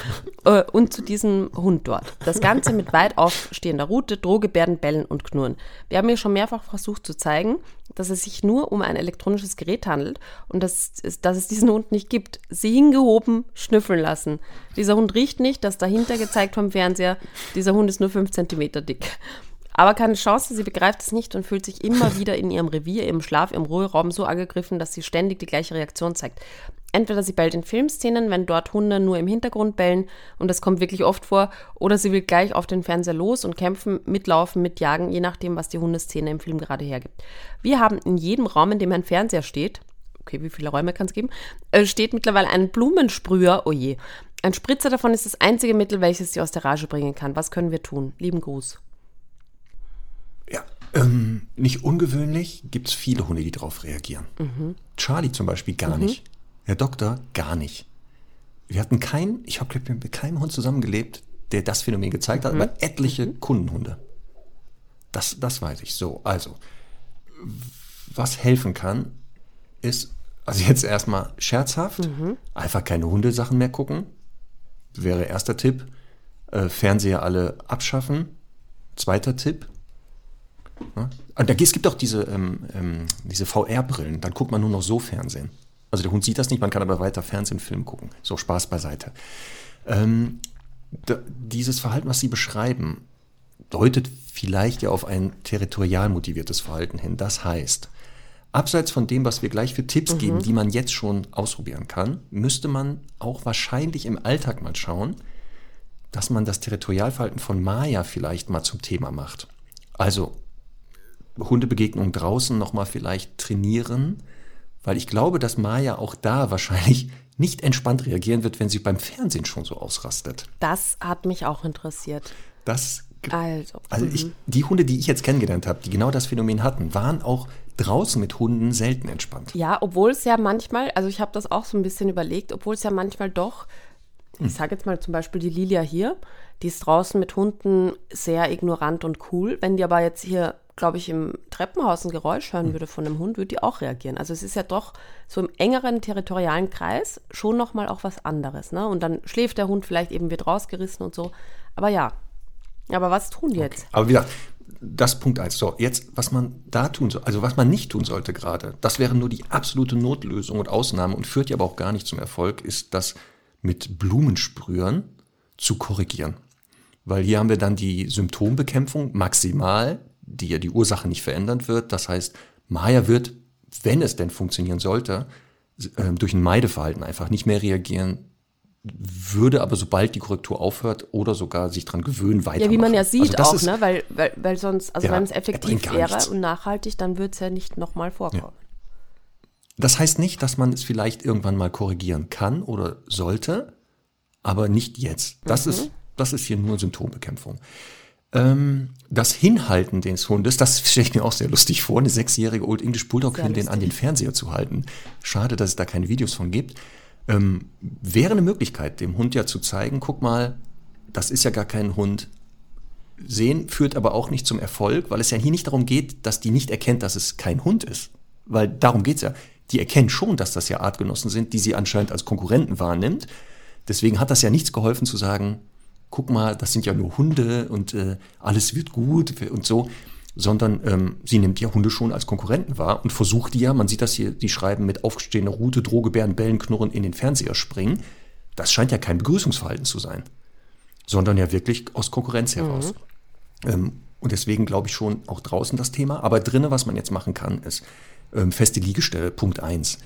Äh, und zu diesem Hund dort. Das Ganze mit weit aufstehender Rute, Drohgebärden, Bellen und Knurren. Wir haben hier schon mehrfach versucht zu zeigen, dass es sich nur um ein elektronisches Gerät handelt und dass, dass es diesen Hund nicht gibt. Sie hingehoben, schnüffeln lassen. Dieser Hund riecht nicht, das dahinter gezeigt vom Fernseher. Dieser Hund ist nur fünf Zentimeter dick. Aber keine Chance, sie begreift es nicht und fühlt sich immer wieder in ihrem Revier, im Schlaf, im Ruheraum so angegriffen, dass sie ständig die gleiche Reaktion zeigt. Entweder sie bellt in Filmszenen, wenn dort Hunde nur im Hintergrund bellen und das kommt wirklich oft vor, oder sie will gleich auf den Fernseher los und kämpfen, mitlaufen, mitjagen, je nachdem, was die Hundeszene im Film gerade hergibt. Wir haben in jedem Raum, in dem ein Fernseher steht, okay, wie viele Räume kann es geben, äh, steht mittlerweile ein Blumensprüher, oh je. Ein Spritzer davon ist das einzige Mittel, welches sie aus der Rage bringen kann. Was können wir tun? Lieben Gruß. Ja, ähm, nicht ungewöhnlich, gibt es viele Hunde, die darauf reagieren. Charlie zum Beispiel gar nicht. Der Doktor gar nicht. Wir hatten keinen, ich habe mit keinem Hund zusammengelebt, der das Phänomen gezeigt hat, aber etliche Kundenhunde. Das, das weiß ich. So, also, was helfen kann, ist, also jetzt erstmal scherzhaft, einfach keine Hundesachen mehr gucken. Wäre erster Tipp. Äh, Fernseher alle abschaffen. Zweiter Tipp. Ja? Und da, es gibt auch diese, ähm, ähm, diese VR-Brillen, dann guckt man nur noch so Fernsehen. Also der Hund sieht das nicht, man kann aber weiter Fernsehen, Film gucken. So, Spaß beiseite. Ähm, dieses Verhalten, was Sie beschreiben, deutet vielleicht ja auf ein territorial motiviertes Verhalten hin. Das heißt, abseits von dem, was wir gleich für Tipps geben, die man jetzt schon ausprobieren kann, müsste man auch wahrscheinlich im Alltag mal schauen, dass man das Territorialverhalten von Maya vielleicht mal zum Thema macht. Also Hundebegegnungen draußen nochmal vielleicht trainieren, weil ich glaube, dass Maya auch da wahrscheinlich nicht entspannt reagieren wird, wenn sie beim Fernsehen schon so ausrastet. Das hat mich auch interessiert. Das Also, also ich, die Hunde, die ich jetzt kennengelernt habe, die genau das Phänomen hatten, waren auch draußen mit Hunden selten entspannt. Ja, obwohl es ja manchmal, also ich habe das auch so ein bisschen überlegt, obwohl es ja manchmal doch, ich sage jetzt mal zum Beispiel die Lilia hier, die ist draußen mit Hunden sehr ignorant und cool. Wenn die aber jetzt hier, glaube ich, im Treppenhaus ein Geräusch hören würde von einem Hund, würde die auch reagieren. Also es ist ja doch so im engeren territorialen Kreis schon nochmal auch was anderes. Ne? Und dann schläft der Hund vielleicht eben, wird rausgerissen und so. Aber ja, aber was tun die jetzt? Aber wie gesagt, das Punkt eins. So, jetzt, was man da tun soll, also was man nicht tun sollte gerade, das wäre nur die absolute Notlösung und Ausnahme und führt ja aber auch gar nicht zum Erfolg, ist das mit Blumensprühern zu korrigieren. Weil hier haben wir dann die Symptombekämpfung maximal, die ja die Ursache nicht verändern wird. Das heißt, Maya wird, wenn es denn funktionieren sollte, äh, durch ein Meideverhalten einfach nicht mehr reagieren, würde aber sobald die Korrektur aufhört oder sogar sich dran gewöhnen, weitermachen. Ja, wie man ja sieht Also auch, ist- ne? weil, weil, weil sonst, also Ja, wenn es effektiv wäre und nachhaltig, dann würde es ja nicht nochmal vorkommen. Das heißt nicht, dass man es vielleicht irgendwann mal korrigieren kann oder sollte, aber nicht jetzt. Das, ist, das ist hier nur Symptombekämpfung. Ähm, das Hinhalten des Hundes, das stelle ich mir auch sehr lustig vor, eine sechsjährige Old English Bulldog Hündin an den. Fernseher zu halten. Schade, dass es da keine Videos von gibt. Ähm, wäre eine Möglichkeit, dem Hund ja zu zeigen, guck mal, das ist ja gar kein Hund. Sehen führt aber auch nicht zum Erfolg, weil es ja hier nicht darum geht, dass die nicht erkennt, dass es kein Hund ist. Weil darum geht's ja. Die erkennt schon, dass das ja Artgenossen sind, die sie anscheinend als Konkurrenten wahrnimmt. Deswegen hat das ja nichts geholfen zu sagen, guck mal, das sind ja nur Hunde und äh, alles wird gut und so, sondern ähm, sie nimmt ja Hunde schon als Konkurrenten wahr und versucht die ja, man sieht das hier, die schreiben mit aufstehender Rute, Drohgebären, Bellen, Knurren in den Fernseher springen. Das scheint ja kein Begrüßungsverhalten zu sein, sondern ja wirklich aus Konkurrenz heraus. Ähm, und deswegen glaube ich schon auch draußen das Thema. Aber drinnen, was man jetzt machen kann, ist ähm, feste Liegestelle, Punkt 1.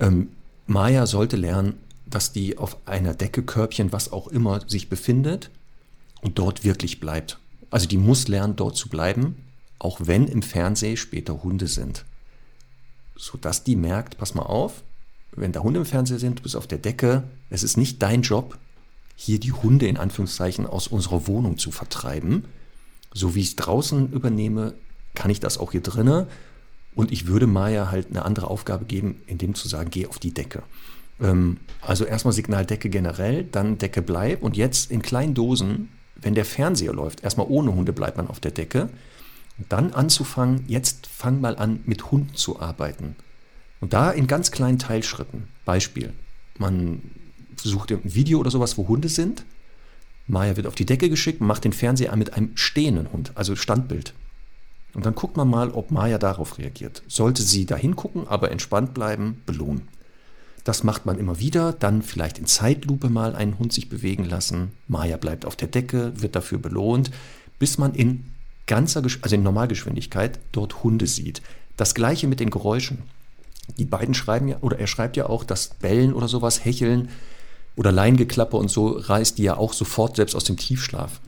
Ähm, Maya sollte lernen, dass die auf einer Decke, Körbchen, was auch immer sich befindet, und dort wirklich bleibt. Also die muss lernen, dort zu bleiben, auch wenn im Fernsehen später Hunde sind. Sodass die merkt, pass mal auf, wenn da Hunde im Fernsehen sind, du bist auf der Decke, es ist nicht dein Job, hier die Hunde in Anführungszeichen aus unserer Wohnung zu vertreiben. So wie ich es draußen übernehme, kann ich das auch hier drinnen. Und ich würde Maya halt eine andere Aufgabe geben, indem zu sagen, geh auf die Decke. Ähm, also erstmal Signal Decke generell, dann Decke bleib und jetzt in kleinen Dosen, wenn der Fernseher läuft, erstmal ohne Hunde bleibt man auf der Decke. Und dann anzufangen, jetzt fang mal an, mit Hunden zu arbeiten. Und da in ganz kleinen Teilschritten. Beispiel, man sucht ein Video oder sowas, wo Hunde sind. Maya wird auf die Decke geschickt, macht den Fernseher an mit einem stehenden Hund, also Standbild. Und dann guckt man mal, ob Maya darauf reagiert. Sollte sie da hingucken, aber entspannt bleiben, belohnen. Das macht man immer wieder, dann vielleicht in Zeitlupe mal einen Hund sich bewegen lassen. Maya bleibt auf der Decke, wird dafür belohnt, bis man in ganzer, also in Normalgeschwindigkeit dort Hunde sieht. Das gleiche mit den Geräuschen. Die beiden schreiben ja, oder er schreibt ja auch, dass Bellen oder sowas, Hecheln oder Leingeklappe und so reißt die ja auch sofort selbst aus dem Tiefschlaf.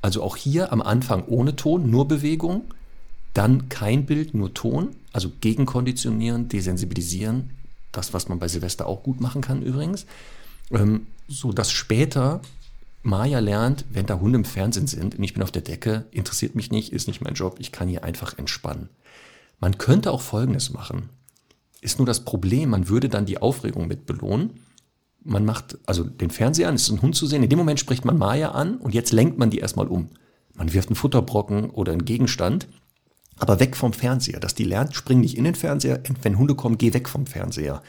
Also auch hier am Anfang ohne Ton, nur Bewegung, dann kein Bild, nur Ton, also gegenkonditionieren, desensibilisieren, das, was man bei Silvester auch gut machen kann übrigens, ähm, so dass später Maya lernt, wenn da Hunde im Fernsehen sind und ich bin auf der Decke, interessiert mich nicht, ist nicht mein Job, ich kann hier einfach entspannen. Man könnte auch Folgendes machen. Ist nur das Problem, man würde dann die Aufregung mit belohnen. Man macht also den Fernseher an, es ist ein Hund zu sehen. In dem Moment spricht man Maya an und jetzt lenkt man die erstmal um. Man wirft einen Futterbrocken oder einen Gegenstand, aber weg vom Fernseher. Dass die lernt, spring nicht in den Fernseher, wenn Hunde kommen, geh weg vom Fernseher.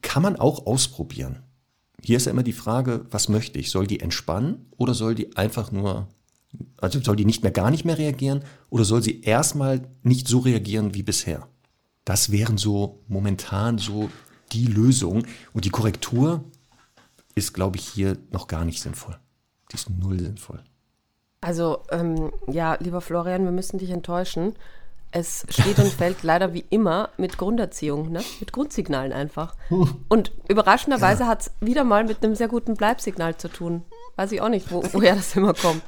Kann man auch ausprobieren. Hier ist ja immer die Frage, was möchte ich? Soll die entspannen oder soll die einfach nur, also soll die nicht mehr gar nicht mehr reagieren oder soll sie erstmal nicht so reagieren wie bisher? Das wären so momentan so die Lösungen. Und die Korrektur ist, glaube ich, hier noch gar nicht sinnvoll. Die ist null sinnvoll. Also, ähm, ja, lieber Florian, wir müssen dich enttäuschen. Es steht und fällt leider wie immer mit Grunderziehung, ne? mit Grundsignalen einfach. Und überraschenderweise ja. hat es wieder mal mit einem sehr guten Bleibsignal zu tun. Weiß ich auch nicht, wo, woher das immer kommt.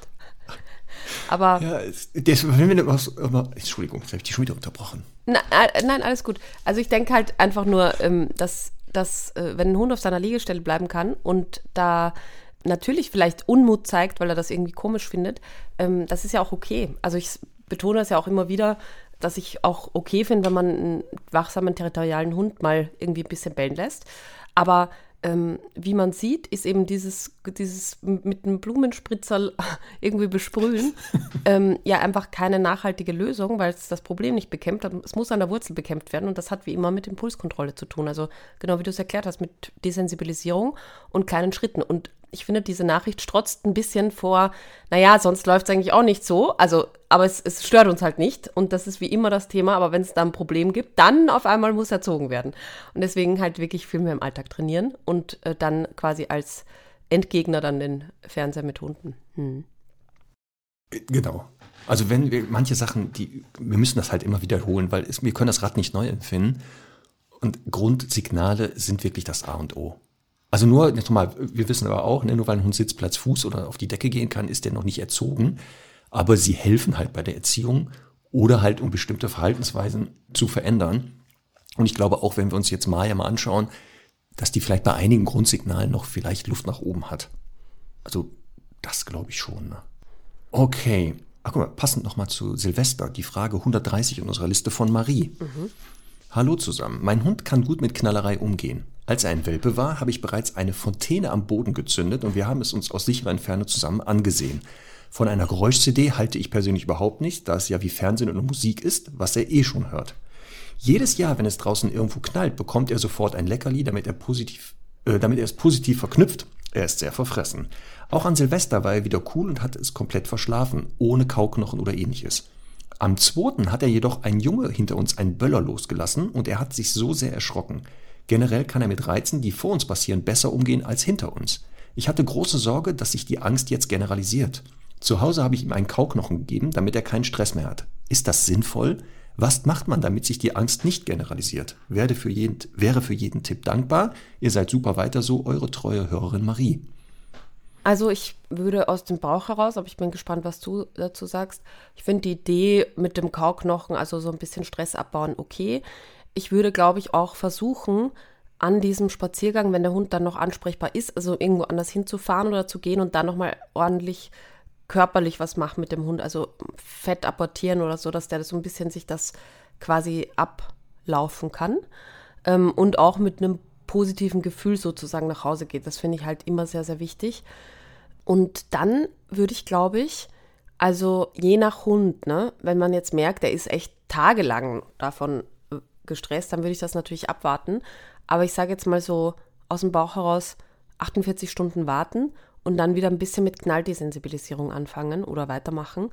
Aber. Ja, das, wenn wir was, Entschuldigung, jetzt habe ich die schon wieder unterbrochen. Na, nein, alles gut. Also ich denke halt einfach nur, ähm, dass, dass äh, wenn ein Hund auf seiner Liegestelle bleiben kann und da natürlich vielleicht Unmut zeigt, weil er das irgendwie komisch findet, ähm, das ist ja auch okay. Also ich betone das ja auch immer wieder, dass ich auch okay finde, wenn man einen wachsamen territorialen Hund mal irgendwie ein bisschen bellen lässt. Aber ähm, wie man sieht, ist eben dieses, dieses mit einem Blumenspritzer irgendwie besprühen ähm, ja einfach keine nachhaltige Lösung, weil es das Problem nicht bekämpft. Es muss an der Wurzel bekämpft werden und das hat wie immer mit Impulskontrolle zu tun. Also genau wie du es erklärt hast, mit Desensibilisierung und kleinen Schritten. Und ich finde, diese Nachricht strotzt ein bisschen vor, naja, sonst läuft es eigentlich auch nicht so. Also, aber es, es, stört uns halt nicht. Und das ist wie immer das Thema. Aber wenn es da ein Problem gibt, dann auf einmal muss erzogen werden. Und deswegen halt wirklich viel mehr im Alltag trainieren und äh, dann quasi als Endgegner dann den Fernseher mit Hunden. Hm. Genau. Also wenn wir manche Sachen, die, wir müssen das halt immer wiederholen, weil es, wir können das Rad nicht neu empfinden. Und Grundsignale sind wirklich das A und O. Also nur, nochmal, wir wissen aber auch, ne, nur weil ein Hund Sitzplatz, Fuß oder auf die Decke gehen kann, ist der noch nicht erzogen. Aber sie helfen halt bei der Erziehung oder halt, um bestimmte Verhaltensweisen zu verändern. Und ich glaube auch, wenn wir uns jetzt Maya mal anschauen, dass die vielleicht bei einigen Grundsignalen noch vielleicht Luft nach oben hat. Also das glaube ich schon. Ne? Okay. Ach guck mal, passend nochmal zu Silvester, die Frage 130 in unserer Liste von Marie. Mhm. Hallo zusammen, mein Hund kann gut mit Knallerei umgehen. Als er ein Welpe war, habe ich bereits eine Fontäne am Boden gezündet und wir haben es uns aus sicherer Entfernung zusammen angesehen. Von einer Geräusch-CD halte ich persönlich überhaupt nicht, da es ja wie Fernsehen und Musik ist, was er eh schon hört. Jedes Jahr, wenn es draußen irgendwo knallt, bekommt er sofort ein Leckerli, damit er, positiv, äh, damit er es positiv verknüpft. Er ist sehr verfressen. Auch an Silvester war er wieder cool und hat es komplett verschlafen, ohne Kauknochen oder ähnliches. Am zweiten hat er jedoch ein Junge hinter uns einen Böller losgelassen und er hat sich so sehr erschrocken. Generell kann er mit Reizen, die vor uns passieren, besser umgehen als hinter uns. Ich hatte große Sorge, dass sich die Angst jetzt generalisiert. Zu Hause habe ich ihm einen Kauknochen gegeben, damit er keinen Stress mehr hat. Ist das sinnvoll? Was macht man, damit sich die Angst nicht generalisiert? Werde für jeden, wäre für jeden Tipp dankbar. Ihr seid super weiter so, eure treue Hörerin Marie. Also ich würde aus dem Bauch heraus, aber ich bin gespannt, was du dazu sagst. Ich finde die Idee mit dem Kauknochen, also so ein bisschen Stress abbauen, okay. Ich würde, glaube ich, auch versuchen, an diesem Spaziergang, wenn der Hund dann noch ansprechbar ist, also irgendwo anders hinzufahren oder zu gehen und dann nochmal ordentlich körperlich was machen mit dem Hund, also Fett apportieren oder so, dass der so ein bisschen sich das quasi ablaufen kann ähm, und auch mit einem positiven Gefühl sozusagen nach Hause geht. Das finde ich halt immer sehr, sehr wichtig. Und dann würde ich, glaube ich, also je nach Hund, ne, wenn man jetzt merkt, der ist echt tagelang davon gestresst, dann würde ich das natürlich abwarten. Aber ich sage jetzt mal so aus dem Bauch heraus 48 Stunden warten und dann wieder ein bisschen mit Knalldesensibilisierung anfangen oder weitermachen.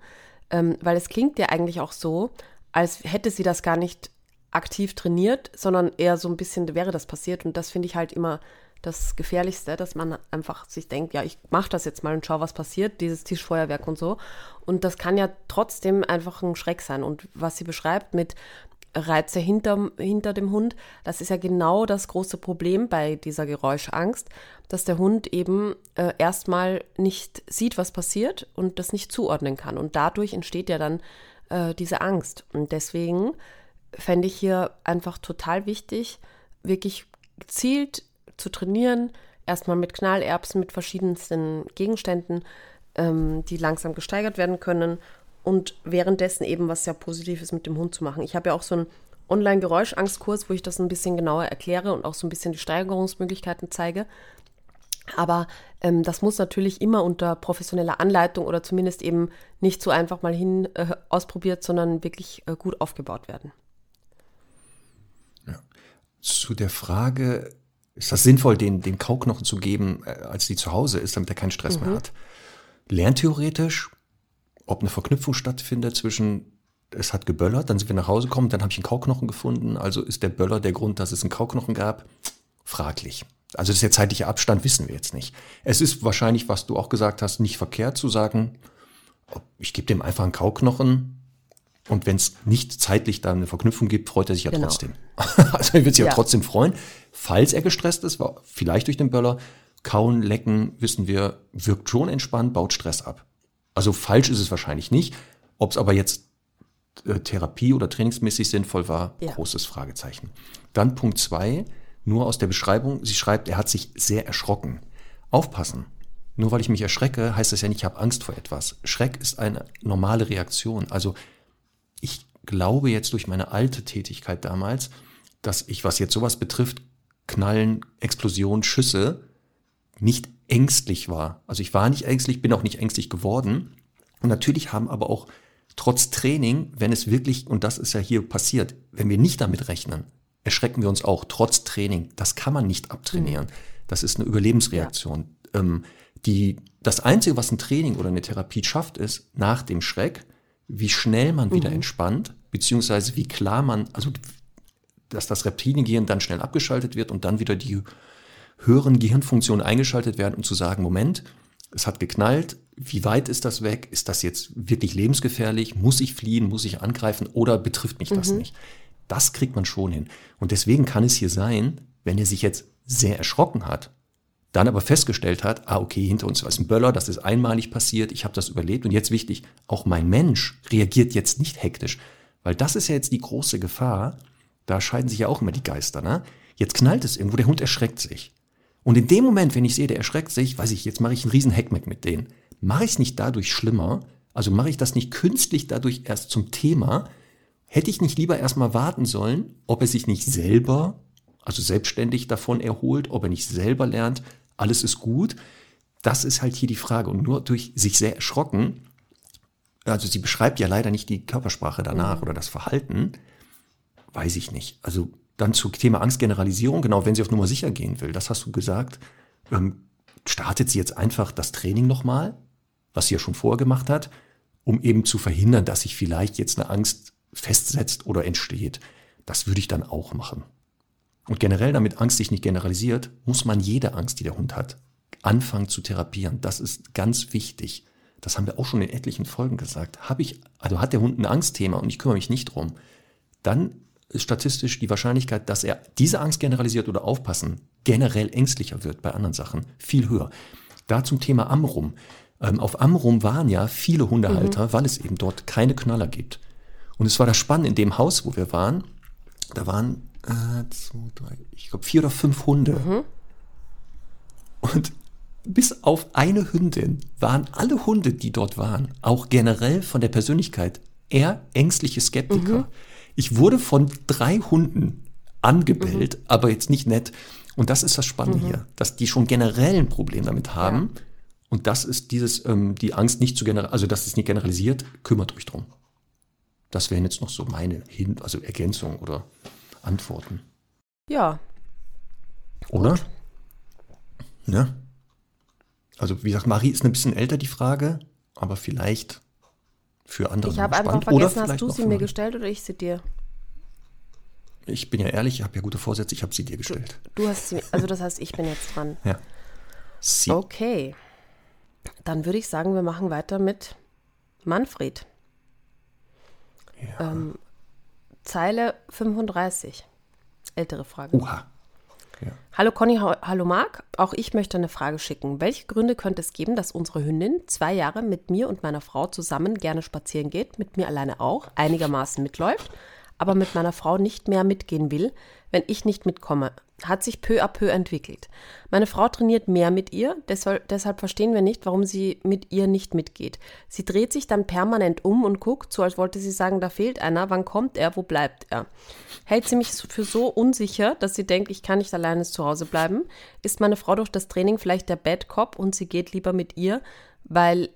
Ähm, weil es klingt ja eigentlich auch so, als hätte sie das gar nicht aktiv trainiert, sondern eher so ein bisschen wäre das passiert. Und das finde ich halt immer das Gefährlichste, dass man einfach sich denkt, ja, ich mache das jetzt mal und schau, was passiert, dieses Tischfeuerwerk und so. Und das kann ja trotzdem einfach ein Schreck sein. Und was sie beschreibt mit Reize hinter, hinter dem Hund, das ist ja genau das große Problem bei dieser Geräuschangst, dass der Hund eben äh, erstmal nicht sieht, was passiert und das nicht zuordnen kann. Und dadurch entsteht ja dann äh, diese Angst. Und deswegen fände ich hier einfach total wichtig, wirklich gezielt zu trainieren, erstmal mit Knallerbsen, mit verschiedensten Gegenständen, ähm, die langsam gesteigert werden können und währenddessen eben was sehr Positives mit dem Hund zu machen. Ich habe ja auch so einen Online-Geräuschangstkurs, wo ich das ein bisschen genauer erkläre und auch so ein bisschen die Steigerungsmöglichkeiten zeige. Aber ähm, das muss natürlich immer unter professioneller Anleitung oder zumindest eben nicht so einfach mal hin äh, ausprobiert, sondern wirklich äh, gut aufgebaut werden. Ja. Zu der Frage, ist das sinnvoll, den, den Kauknochen zu geben, äh, als die zu Hause ist, damit er keinen Stress mhm. mehr hat? Lerntheoretisch, ob eine Verknüpfung stattfindet zwischen es hat geböllert, dann sind wir nach Hause gekommen, dann habe ich einen Kauknochen gefunden, also ist der Böller der Grund, dass es einen Kauknochen gab? Fraglich. Also das ist der zeitliche Abstand, wissen wir jetzt nicht. Es ist wahrscheinlich, was du auch gesagt hast, nicht verkehrt zu sagen, ich gebe dem einfach einen Kauknochen, und wenn es nicht zeitlich da eine Verknüpfung gibt, freut er sich ja genau. trotzdem. also er wird sich ja. ja. trotzdem freuen. Falls er gestresst ist, war vielleicht durch den Böller, kauen, lecken, wissen wir, wirkt schon entspannt, baut Stress ab. Also falsch ist es wahrscheinlich nicht. Ob es aber jetzt äh, Therapie oder trainingsmäßig sinnvoll war, ja. großes Fragezeichen. Dann Punkt zwei, nur aus der Beschreibung, sie schreibt, er hat sich sehr erschrocken. Aufpassen. Nur weil ich mich erschrecke, heißt das ja nicht, ich habe Angst vor etwas. Schreck ist eine normale Reaktion. Also ich glaube jetzt durch meine alte Tätigkeit damals, dass ich, was jetzt sowas betrifft, Knallen, Explosion, Schüsse, nicht ängstlich war. Also ich war nicht ängstlich, bin auch nicht ängstlich geworden. Und natürlich haben aber auch trotz Training, wenn es wirklich, und das ist ja hier passiert, wenn wir nicht damit rechnen, erschrecken wir uns auch trotz Training. Das kann man nicht abtrainieren. Mhm. Das ist eine Überlebensreaktion. Ja. Ähm, die, das Einzige, was ein Training oder eine Therapie schafft, ist, nach dem Schreck wie schnell man wieder mhm. entspannt, beziehungsweise wie klar man, also dass das Reptiliengehirn dann schnell abgeschaltet wird und dann wieder die höheren Gehirnfunktionen eingeschaltet werden, um zu sagen, Moment, es hat geknallt, wie weit ist das weg? Ist das jetzt wirklich lebensgefährlich? Muss ich fliehen? Muss ich angreifen? Oder betrifft mich das mhm. nicht? Das kriegt man schon hin. Und deswegen kann es hier sein, wenn er sich jetzt sehr erschrocken hat dann aber festgestellt hat, ah, okay, hinter uns ist ein Böller, das ist einmalig passiert, ich habe das überlebt und jetzt wichtig, auch mein Mensch reagiert jetzt nicht hektisch, weil das ist ja jetzt die große Gefahr, da scheiden sich ja auch immer die Geister, ne? Jetzt knallt es irgendwo, der Hund erschreckt sich. Und in dem Moment, wenn ich sehe, der erschreckt sich, weiß ich, jetzt mache ich einen riesen Heckmeck mit denen. Mache ich es nicht dadurch schlimmer, also mache ich das nicht künstlich dadurch erst zum Thema, hätte ich nicht lieber erstmal warten sollen, ob er sich nicht selber, also selbstständig davon erholt, ob er nicht selber lernt, alles ist gut. Das ist halt hier die Frage. Und nur durch sich sehr erschrocken, also sie beschreibt ja leider nicht die Körpersprache danach mhm. oder das Verhalten, weiß ich nicht. Also dann zum Thema Angstgeneralisierung, genau, wenn sie auf Nummer sicher gehen will, das hast du gesagt, ähm, startet sie jetzt einfach das Training nochmal, was sie ja schon vorher gemacht hat, um eben zu verhindern, dass sich vielleicht jetzt eine Angst festsetzt oder entsteht. Das würde ich dann auch machen. Und generell, damit Angst sich nicht generalisiert, muss man jede Angst, die der Hund hat, anfangen zu therapieren. Das ist ganz wichtig. Das haben wir auch schon in etlichen Folgen gesagt. Habe ich, also hat der Hund ein Angstthema und ich kümmere mich nicht drum, dann ist statistisch die Wahrscheinlichkeit, dass er diese Angst generalisiert oder aufpassen, generell ängstlicher wird bei anderen Sachen, viel höher. da zum Thema Amrum. Ähm, auf Amrum waren ja viele Hundehalter, mhm. weil es eben dort keine Knaller gibt. Und es war das Spannende in dem Haus, wo wir waren. Da waren äh, zwei, drei, ich glaube vier oder fünf Hunde. Mhm. Und bis auf eine Hündin waren alle Hunde, die dort waren, auch generell von der Persönlichkeit eher ängstliche Skeptiker. Mhm. Ich wurde von drei Hunden angebellt, mhm. aber jetzt nicht nett. Und das ist das Spannende mhm. hier, dass die schon generell ein Problem damit haben. Ja. Und das ist dieses, ähm, die Angst nicht zu generalisieren, also dass es nicht generalisiert, kümmert euch drum. Das wären jetzt noch so meine Hin also Ergänzungen oder Antworten. Ja. Oder? Gut. Ja. Also wie gesagt, Marie ist ein bisschen älter, die Frage, aber vielleicht für andere. Ich habe einfach vergessen, hast du sie mir gestellt oder ich sie dir? Ich bin ja ehrlich, ich habe ja gute Vorsätze, ich habe sie dir gestellt. Du, du hast sie, also das heißt, ich bin jetzt dran. Ja. Sie. Okay. Dann würde ich sagen, wir machen weiter mit Manfred. Ja. Ähm, Zeile 35. Ältere Frage. Oha. Ja. Hallo Conny, hallo Marc. Auch ich möchte eine Frage schicken. Welche Gründe könnte es geben, dass unsere Hündin zwei Jahre mit mir und meiner Frau zusammen gerne spazieren geht, mit mir alleine auch, einigermaßen mitläuft, aber mit meiner Frau nicht mehr mitgehen will, wenn ich nicht mitkomme? hat sich peu à peu entwickelt. Meine Frau trainiert mehr mit ihr, deshalb, verstehen wir nicht, warum sie mit ihr nicht mitgeht. Sie dreht sich dann permanent um und guckt, so als wollte sie sagen, da fehlt einer, wann kommt er, wo bleibt er? Hält sie mich für so unsicher, dass sie denkt, ich kann nicht alleine zu Hause bleiben? Ist meine Frau durch das Training vielleicht der Bad Cop und sie geht lieber mit ihr, weil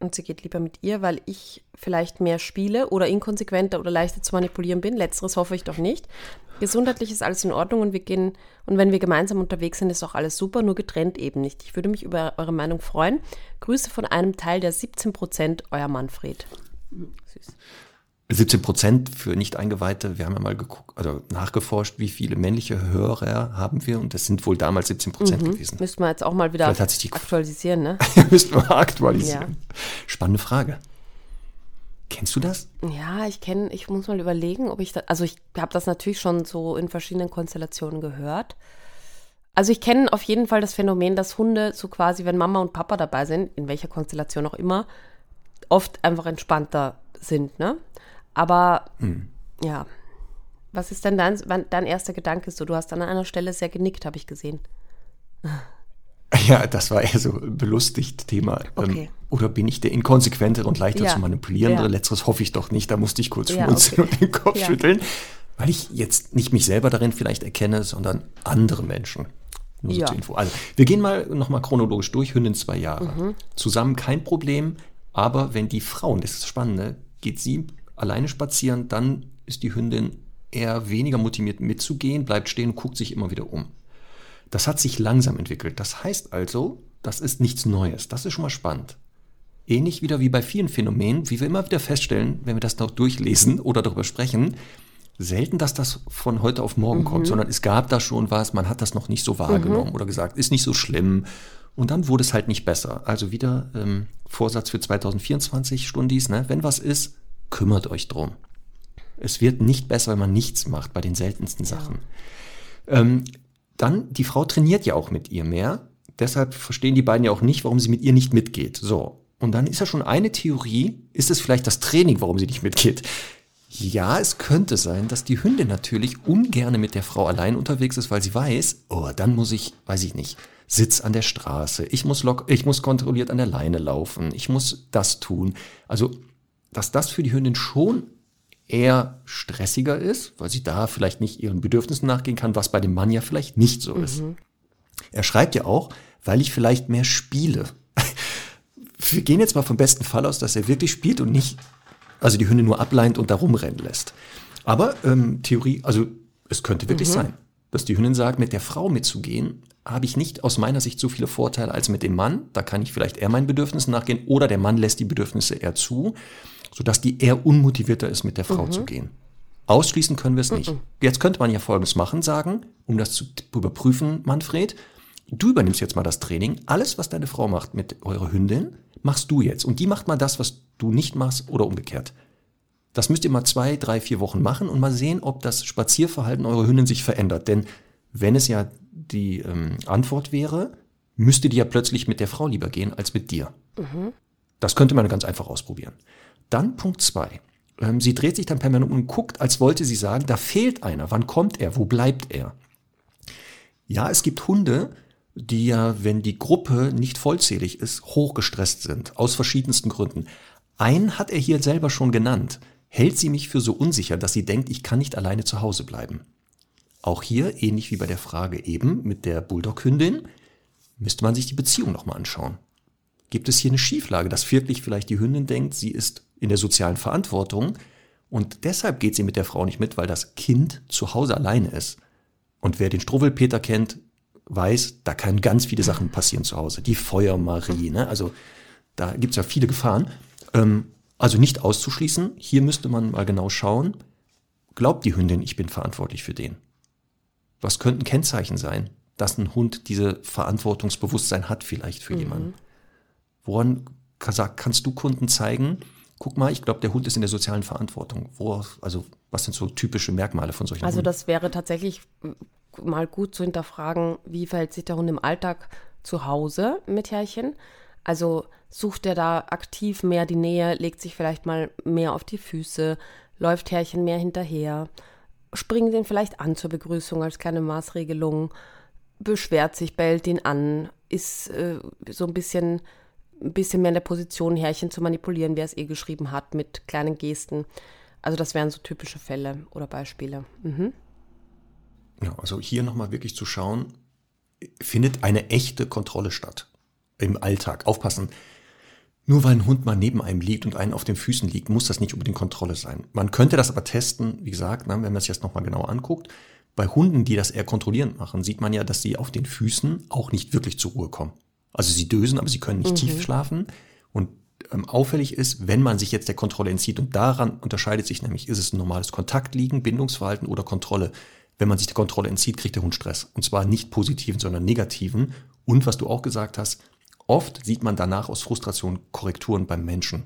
und sie geht lieber mit ihr, weil ich vielleicht mehr spiele oder inkonsequenter oder leichter zu manipulieren bin. Letzteres hoffe ich doch nicht. Gesundheitlich ist alles in Ordnung und wir gehen, und wenn wir gemeinsam unterwegs sind, ist auch alles super, nur getrennt eben nicht. Ich würde mich über eure Meinung freuen. Grüße von einem Teil der 17 Prozent, euer Manfred. Süß. 17 Prozent für Nicht-Eingeweihte. Wir haben ja mal geguckt, also nachgeforscht, wie viele männliche Hörer haben wir und das sind wohl damals 17 Prozent mhm. gewesen. Müssten wir jetzt auch mal wieder aktualisieren, ne? Müssten wir aktualisieren. Ja. Spannende Frage. Kennst du das? Ja, ich kenne, ich muss mal überlegen, ob ich das, also ich habe das natürlich schon so in verschiedenen Konstellationen gehört. Also ich kenne auf jeden Fall das Phänomen, dass Hunde so quasi, wenn Mama und Papa dabei sind, in welcher Konstellation auch immer, oft einfach entspannter sind, ne? Aber hm. ja, was ist denn dein, dein erster Gedanke? So, du hast an einer Stelle sehr genickt, habe ich gesehen. Ja, das war eher so belustigt Thema. Ähm, okay. Oder bin ich der inkonsequentere und leichter ja. zu manipulierendere? Ja. Letzteres hoffe ich doch nicht. Da musste ich kurz schmunzeln ja, okay. und den Kopf schütteln, weil ich jetzt nicht mich selber darin vielleicht erkenne, sondern andere Menschen. Nur so zur Info. Also, wir gehen mal nochmal chronologisch durch. Hündin zwei Jahre. Mhm. Zusammen kein Problem, aber wenn die Frau, und das ist das Spannende, geht sie alleine spazieren, dann ist die Hündin eher weniger motiviert mitzugehen, bleibt stehen und guckt sich immer wieder um. Das hat sich langsam entwickelt. Das heißt also, das ist nichts Neues. Das ist schon mal spannend. Ähnlich wieder wie bei vielen Phänomenen, wie wir immer wieder feststellen, wenn wir das noch durchlesen oder darüber sprechen, selten, dass das von heute auf morgen mhm. kommt, sondern es gab da schon was, man hat das noch nicht so wahrgenommen mhm. oder gesagt, ist nicht so schlimm. Und dann wurde es halt nicht besser. Also wieder ähm, Vorsatz für 2024 Stundis, ne? wenn was ist, kümmert euch drum. Es wird nicht besser, wenn man nichts macht, bei den seltensten Sachen. Ja. Ähm, dann, die Frau trainiert ja auch mit ihr mehr. Deshalb verstehen die beiden ja auch nicht, warum sie mit ihr nicht mitgeht. So. Und dann ist ja schon eine Theorie, ist es vielleicht das Training, warum sie nicht mitgeht? Ja, es könnte sein, dass die Hündin natürlich ungerne mit der Frau allein unterwegs ist, weil sie weiß, oh, dann muss ich, weiß ich nicht, Sitz an der Straße, ich muss, lock, ich muss kontrolliert an der Leine laufen, ich muss das tun. Also, dass das für die Hündin schon eher stressiger ist, weil sie da vielleicht nicht ihren Bedürfnissen nachgehen kann, was bei dem Mann ja vielleicht nicht so ist. Mhm. Er schreibt ja auch, weil ich vielleicht mehr spiele. Wir gehen jetzt mal vom besten Fall aus, dass er wirklich spielt und nicht, also die Hündin nur ableint und da rumrennen lässt. Aber ähm, Theorie, also es könnte wirklich mhm. sein, dass die Hündin sagt, mit der Frau mitzugehen, habe ich nicht aus meiner Sicht so viele Vorteile als mit dem Mann. Da kann ich vielleicht eher meinen Bedürfnissen nachgehen oder der Mann lässt die Bedürfnisse eher zu sodass die eher unmotivierter ist, mit der Frau mhm. zu gehen. Ausschließen können wir es nicht. Mhm. Jetzt könnte man ja Folgendes machen, sagen, um das zu überprüfen, Manfred. Du übernimmst jetzt mal das Training. Alles, was deine Frau macht mit eurer Hündin, machst du jetzt. Und die macht mal das, was du nicht machst oder umgekehrt. Das müsst ihr mal zwei, drei, vier Wochen machen und mal sehen, ob das Spazierverhalten eurer Hündin sich verändert. Denn wenn es ja die ähm, Antwort wäre, müsste die ja plötzlich mit der Frau lieber gehen als mit dir. Das könnte man ganz einfach ausprobieren. Dann Punkt zwei. Ähm, sie dreht sich dann permanent um und guckt, als wollte sie sagen, da fehlt einer. Wann kommt er? Wo bleibt er? Ja, es gibt Hunde, die ja, wenn die Gruppe nicht vollzählig ist, hochgestresst sind. Aus verschiedensten Gründen. Einen hat er hier selber schon genannt. Hält sie mich für so unsicher, dass sie denkt, ich kann nicht alleine zu Hause bleiben? Auch hier, ähnlich wie bei der Frage eben mit der Bulldog-Hündin, müsste man sich die Beziehung nochmal anschauen. Gibt es hier eine Schieflage, dass wirklich vielleicht die Hündin denkt, sie ist in der sozialen Verantwortung und deshalb geht sie mit der Frau nicht mit, weil das Kind zu Hause alleine ist. Und wer den Struwwelpeter kennt, weiß, da können ganz viele Sachen passieren zu Hause. Die Feuermarie, ne? also da gibt es ja viele Gefahren. Ähm, also nicht auszuschließen, hier müsste man mal genau schauen, glaubt die Hündin, ich bin verantwortlich für den? Was könnten Kennzeichen sein, dass ein Hund diese Verantwortungsbewusstsein hat vielleicht für mhm. jemanden? Woran kannst du Kunden zeigen, guck mal, ich glaube, der Hund ist in der sozialen Verantwortung. Wo, also was sind so typische Merkmale von solchen Also Hunden? das wäre tatsächlich mal gut zu hinterfragen, wie verhält sich der Hund im Alltag zu Hause mit Herrchen? Also sucht er da aktiv mehr die Nähe, legt sich vielleicht mal mehr auf die Füße, läuft Herrchen mehr hinterher, springt ihn vielleicht an zur Begrüßung als kleine Maßregelung, beschwert sich, bellt ihn an, ist äh, so ein bisschen, ein bisschen mehr in der Position, Herrchen zu manipulieren, wer es eh geschrieben hat, mit kleinen Gesten. Also das wären so typische Fälle oder Beispiele. Mhm. Ja, also hier nochmal wirklich zu schauen, findet eine echte Kontrolle statt im Alltag. Aufpassen. Nur weil ein Hund mal neben einem liegt und einen auf den Füßen liegt, muss das nicht unbedingt Kontrolle sein. Man könnte das aber testen, wie gesagt, ne, wenn man das nochmal genau anguckt. Bei Hunden, die das eher kontrollierend machen, sieht man ja, dass sie auf den Füßen auch nicht wirklich zur Ruhe kommen. Also sie dösen, aber sie können nicht mhm. tief schlafen. Und ähm, auffällig ist, wenn man sich jetzt der Kontrolle entzieht, und daran unterscheidet sich nämlich, ist es ein normales Kontaktliegen, Bindungsverhalten oder Kontrolle. Wenn man sich der Kontrolle entzieht, kriegt der Hund Stress. Und zwar nicht positiven, sondern negativen. Und was du auch gesagt hast, oft sieht man danach aus Frustration Korrekturen beim Menschen.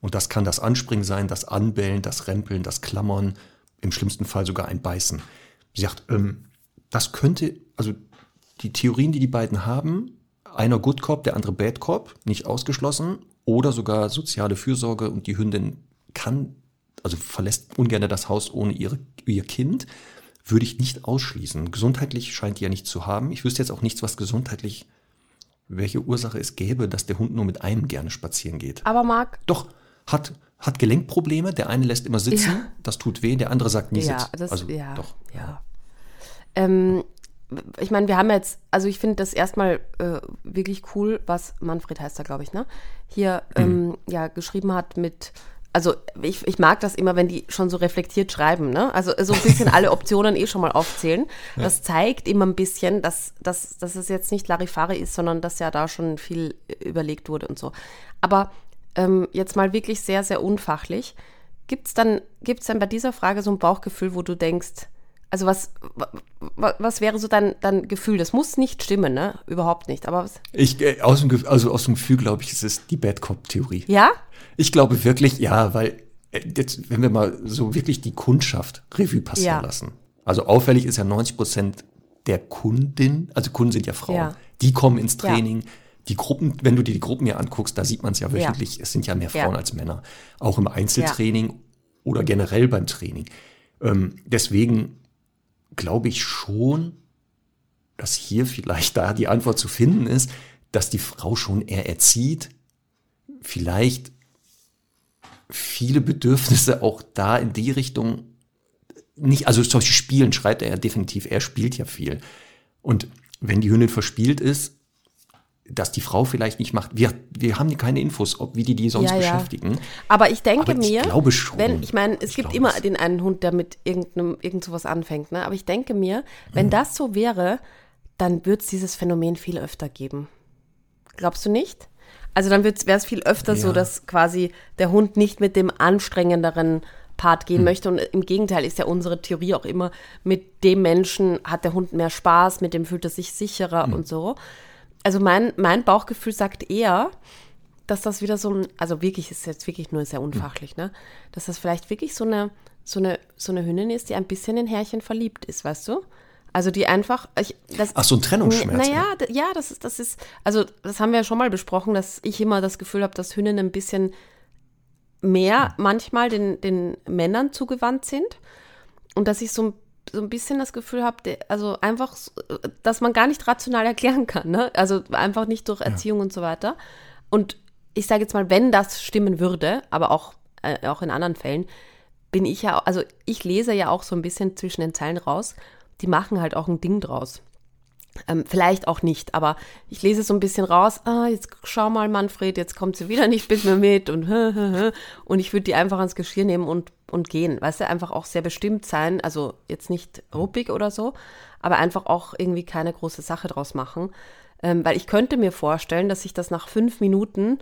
Und das kann das Anspringen sein, das Anbellen, das Rempeln, das Klammern, im schlimmsten Fall sogar ein Beißen. Sie sagt, ähm, das könnte, also die Theorien, die die beiden haben, einer Good Cop, der andere Bad Cop, nicht ausgeschlossen, oder sogar soziale Fürsorge und die Hündin kann, also verlässt ungern das Haus ohne ihre, ihr Kind, würde ich nicht ausschließen. Gesundheitlich scheint die ja nicht zu haben. Ich wüsste jetzt auch nichts, was gesundheitlich, welche Ursache es gäbe, dass der Hund nur mit einem gerne spazieren geht. Aber Marc. Doch, hat, hat Gelenkprobleme. Der eine lässt immer sitzen, ja. das tut weh, der andere sagt nie ja, sitz. Das, also, ja, doch. Ja. Ähm, ich meine, wir haben jetzt, also ich finde das erstmal äh, wirklich cool, was Manfred heißt da, glaube ich, ne? Hier mhm. ähm, ja geschrieben hat mit, also ich, ich mag das immer, wenn die schon so reflektiert schreiben, ne? Also so ein bisschen alle Optionen eh schon mal aufzählen. Ja. Das zeigt immer ein bisschen, dass, dass, dass es jetzt nicht Larifari ist, sondern dass ja da schon viel überlegt wurde und so. Aber ähm, jetzt mal wirklich sehr, sehr unfachlich. Gibt es dann, gibt's dann bei dieser Frage so ein Bauchgefühl, wo du denkst, also was, was, wäre so dein, dein Gefühl? Das muss nicht stimmen, ne? Überhaupt nicht. Aber was? Ich, äh, aus, dem, also aus dem Gefühl, glaube ich, ist es die Bad Cop-Theorie. Ja? Ich glaube wirklich, ja, weil äh, jetzt, wenn wir mal so wirklich die Kundschaft Revue passieren ja. lassen. Also auffällig ist ja 90 Prozent der Kundin, also Kunden sind ja Frauen, ja. die kommen ins Training. Ja. Die Gruppen, wenn du dir die Gruppen hier anguckst, da sieht man es ja wöchentlich, es sind ja mehr Frauen als Männer. Auch im Einzeltraining oder generell beim Training. Ähm, deswegen glaube ich schon, dass hier vielleicht da die Antwort zu finden ist, dass die Frau schon eher erzieht, vielleicht viele Bedürfnisse auch da in die Richtung nicht, also solche Spielen schreibt er ja definitiv, er spielt ja viel. Und wenn die Hündin verspielt ist, dass die Frau vielleicht nicht macht. Wir, wir haben keine Infos, ob wie die die sonst ja, beschäftigen. Ja. Aber ich denke Aber ich mir, glaube schon, wenn ich meine, es ich gibt immer es. den einen Hund, der mit irgendeinem irgend sowas anfängt. Ne? Aber ich denke mir, wenn hm. das so wäre, dann wird es dieses Phänomen viel öfter geben. Glaubst du nicht? Also dann wäre es viel öfter ja. so, dass quasi der Hund nicht mit dem anstrengenderen Part gehen hm. möchte. Und im Gegenteil ist ja unsere Theorie auch immer, mit dem Menschen hat der Hund mehr Spaß, mit dem fühlt er sich sicherer hm. und so also mein, mein Bauchgefühl sagt eher, dass das wieder so ein, also wirklich ist jetzt wirklich nur sehr unfachlich, ne? Dass das vielleicht wirklich so eine, so eine, so eine Hündin ist, die ein bisschen in Härchen verliebt ist, weißt du? Also die einfach. Ich, das, Ach, so ein Trennungsschmerz. Naja, ja, das ist, das ist, also das haben wir ja schon mal besprochen, dass ich immer das Gefühl habe, dass Hühner ein bisschen mehr manchmal den, den Männern zugewandt sind. Und dass ich so, so ein bisschen das Gefühl habe, also einfach, dass man gar nicht rational erklären kann. Ne? Also einfach nicht durch Erziehung ja. und so weiter. Und ich sage jetzt mal, wenn das stimmen würde, aber auch, äh, auch in anderen Fällen, bin ich ja, also ich lese ja auch so ein bisschen zwischen den Zeilen raus die machen halt auch ein Ding draus. Ähm, vielleicht auch nicht, aber ich lese so ein bisschen raus, ah, jetzt schau mal, Manfred, jetzt kommt sie wieder nicht mit mir mit und und ich würde die einfach ans Geschirr nehmen und, und gehen. Weißt du, einfach auch sehr bestimmt sein, also jetzt nicht ruppig oder so, aber einfach auch irgendwie keine große Sache draus machen. Ähm, weil ich könnte mir vorstellen, dass sich das nach fünf Minuten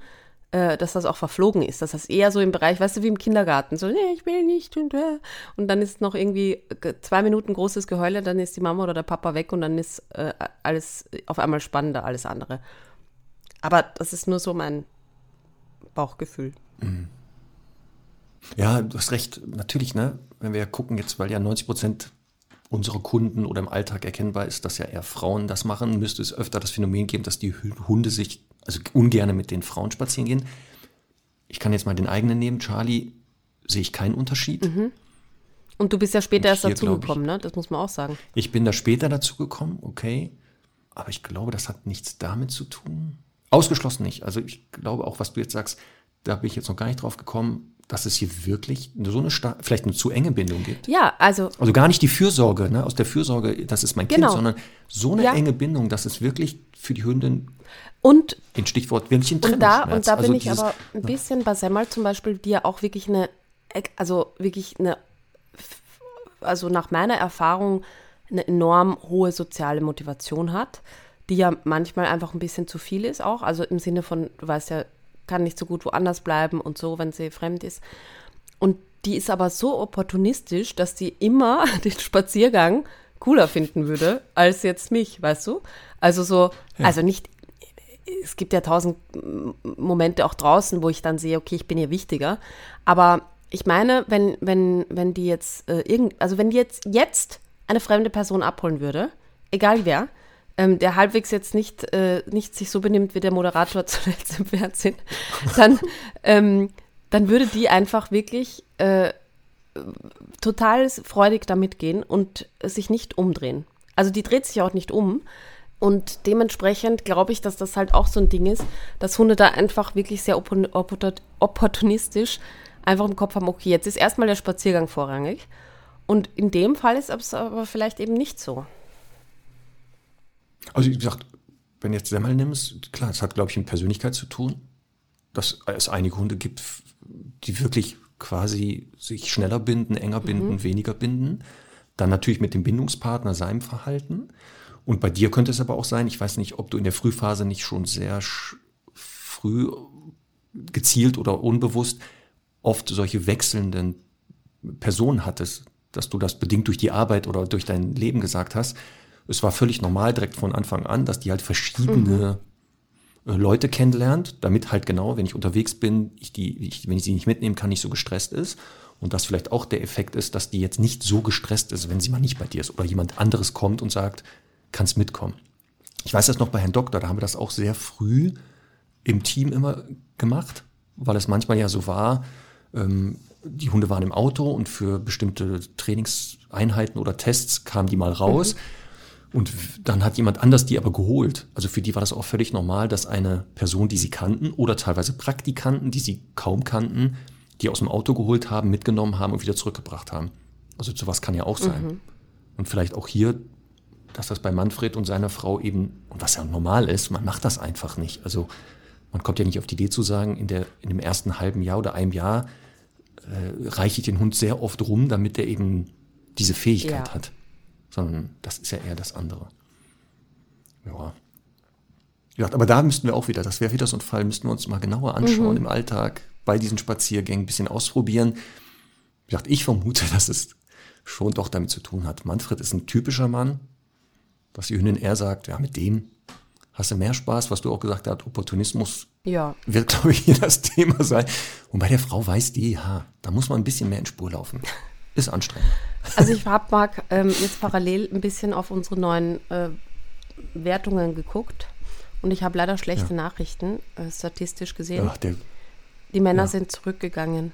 äh, dass das auch verflogen ist. Dass das eher so im Bereich, weißt du, wie im Kindergarten, so, nee, ich will nicht und, äh. und dann ist noch irgendwie zwei Minuten großes Geheule, dann ist die Mama oder der Papa weg und dann ist äh, alles auf einmal spannender, alles andere. Aber das ist nur so mein Bauchgefühl. Mhm. Ja, du hast recht. Natürlich, ne? Wenn wir gucken jetzt, weil ja 90 Prozent unserer Kunden oder im Alltag erkennbar ist, dass ja eher Frauen das machen, müsste es öfter das Phänomen geben, dass die Hunde sich also ungern mit den Frauen spazieren gehen. Ich kann jetzt mal den eigenen nehmen. Charlie sehe ich keinen Unterschied. Mhm. Und du bist ja später erst dazugekommen, ne? Das muss man auch sagen. Ich bin da später dazugekommen, okay. Aber ich glaube, das hat nichts damit zu tun. Ausgeschlossen nicht. Also ich glaube auch, was du jetzt sagst, da bin ich jetzt noch gar nicht drauf gekommen dass es hier wirklich so eine vielleicht eine zu enge Bindung gibt. Ja, also. Also gar nicht die Fürsorge, ne? aus der Fürsorge, das ist mein Kind, genau. sondern so eine ja. enge Bindung, dass es wirklich für die Hündin und in Stichwort wirklich ein Und da, und da also bin ich dieses, aber ein bisschen bei Semmel zum Beispiel, die ja auch wirklich eine, also wirklich eine, also nach meiner Erfahrung eine enorm hohe soziale Motivation hat, die ja manchmal einfach ein bisschen zu viel ist auch. Also im Sinne von, du weißt ja, kann nicht so gut woanders bleiben und so, wenn sie fremd ist. Und die ist aber so opportunistisch, dass die immer den Spaziergang cooler finden würde als jetzt mich, weißt du? Also so, ja. also nicht, es gibt ja tausend Momente auch draußen, wo ich dann sehe, okay, ich bin ihr wichtiger. Aber ich meine, wenn, wenn, wenn die jetzt äh, irgend, also wenn die jetzt, jetzt eine fremde Person abholen würde, egal wer, ähm, der halbwegs jetzt nicht, äh, nicht sich so benimmt wie der Moderator zuletzt im Fernsehen, dann, ähm, dann würde die einfach wirklich äh, total freudig damit gehen und sich nicht umdrehen. Also die dreht sich auch nicht um. Und dementsprechend glaube ich, dass das halt auch so ein Ding ist, dass Hunde da einfach wirklich sehr opportunistisch einfach im Kopf haben, okay, jetzt ist erstmal der Spaziergang vorrangig. Und in dem Fall ist es aber vielleicht eben nicht so. Also wie gesagt, wenn du jetzt Semmel nimmst, klar, es hat, glaube ich, mit Persönlichkeit zu tun, dass es einige Hunde gibt, die wirklich quasi sich schneller binden, enger mhm. binden, mhm. weniger binden. Dann natürlich mit dem Bindungspartner, seinem Verhalten. Und bei dir könnte es aber auch sein, ich weiß nicht, ob du in der Frühphase nicht schon sehr früh gezielt oder unbewusst oft solche wechselnden Personen hattest, dass du das bedingt durch die Arbeit oder durch dein Leben gesagt hast, es war völlig normal direkt von Anfang an, dass die halt verschiedene mhm. Leute kennenlernt, damit halt genau, wenn ich unterwegs bin, ich die, ich, wenn ich sie nicht mitnehmen kann, nicht so gestresst ist. Und das vielleicht auch der Effekt ist, dass die jetzt nicht so gestresst ist, wenn sie mal nicht bei dir ist oder jemand anderes kommt und sagt, kannst mitkommen. Ich weiß das noch bei Herrn Doktor, da haben wir das auch sehr früh im Team immer gemacht, weil es manchmal ja so war, ähm, die Hunde waren im Auto und für bestimmte Trainingseinheiten oder Tests kamen die mal raus. Mhm. Und dann hat jemand anders die aber geholt. Also für die war das auch völlig normal, dass eine Person, die sie kannten oder teilweise Praktikanten, die sie kaum kannten, die aus dem Auto geholt haben, mitgenommen haben und wieder zurückgebracht haben. Also sowas kann ja auch sein. Mhm. Und vielleicht auch hier, dass das bei Manfred und seiner Frau eben, und was ja normal ist, man macht das einfach nicht. Also man kommt ja nicht auf die Idee zu sagen, in, der, in dem ersten halben Jahr oder einem Jahr äh, reiche ich den Hund sehr oft rum, damit er eben diese Fähigkeit ja. hat sondern das ist ja eher das andere. Ja. ja. Aber da müssten wir auch wieder, das wäre wieder so ein Fall, müssten wir uns mal genauer anschauen mhm. im Alltag, bei diesen Spaziergängen ein bisschen ausprobieren. Wie gesagt, ich vermute, dass es schon doch damit zu tun hat. Manfred ist ein typischer Mann, was die Hündin eher sagt, ja, mit dem hast du mehr Spaß, was du auch gesagt hast, Opportunismus ja. wird, glaube ich, hier das Thema sein. Und bei der Frau weiß die, ja, da muss man ein bisschen mehr in Spur laufen. ist anstrengend. Also ich habe mal ähm, jetzt parallel ein bisschen auf unsere neuen äh, Wertungen geguckt und ich habe leider schlechte ja. Nachrichten, äh, statistisch gesehen. Ach, der, die Männer ja. sind zurückgegangen.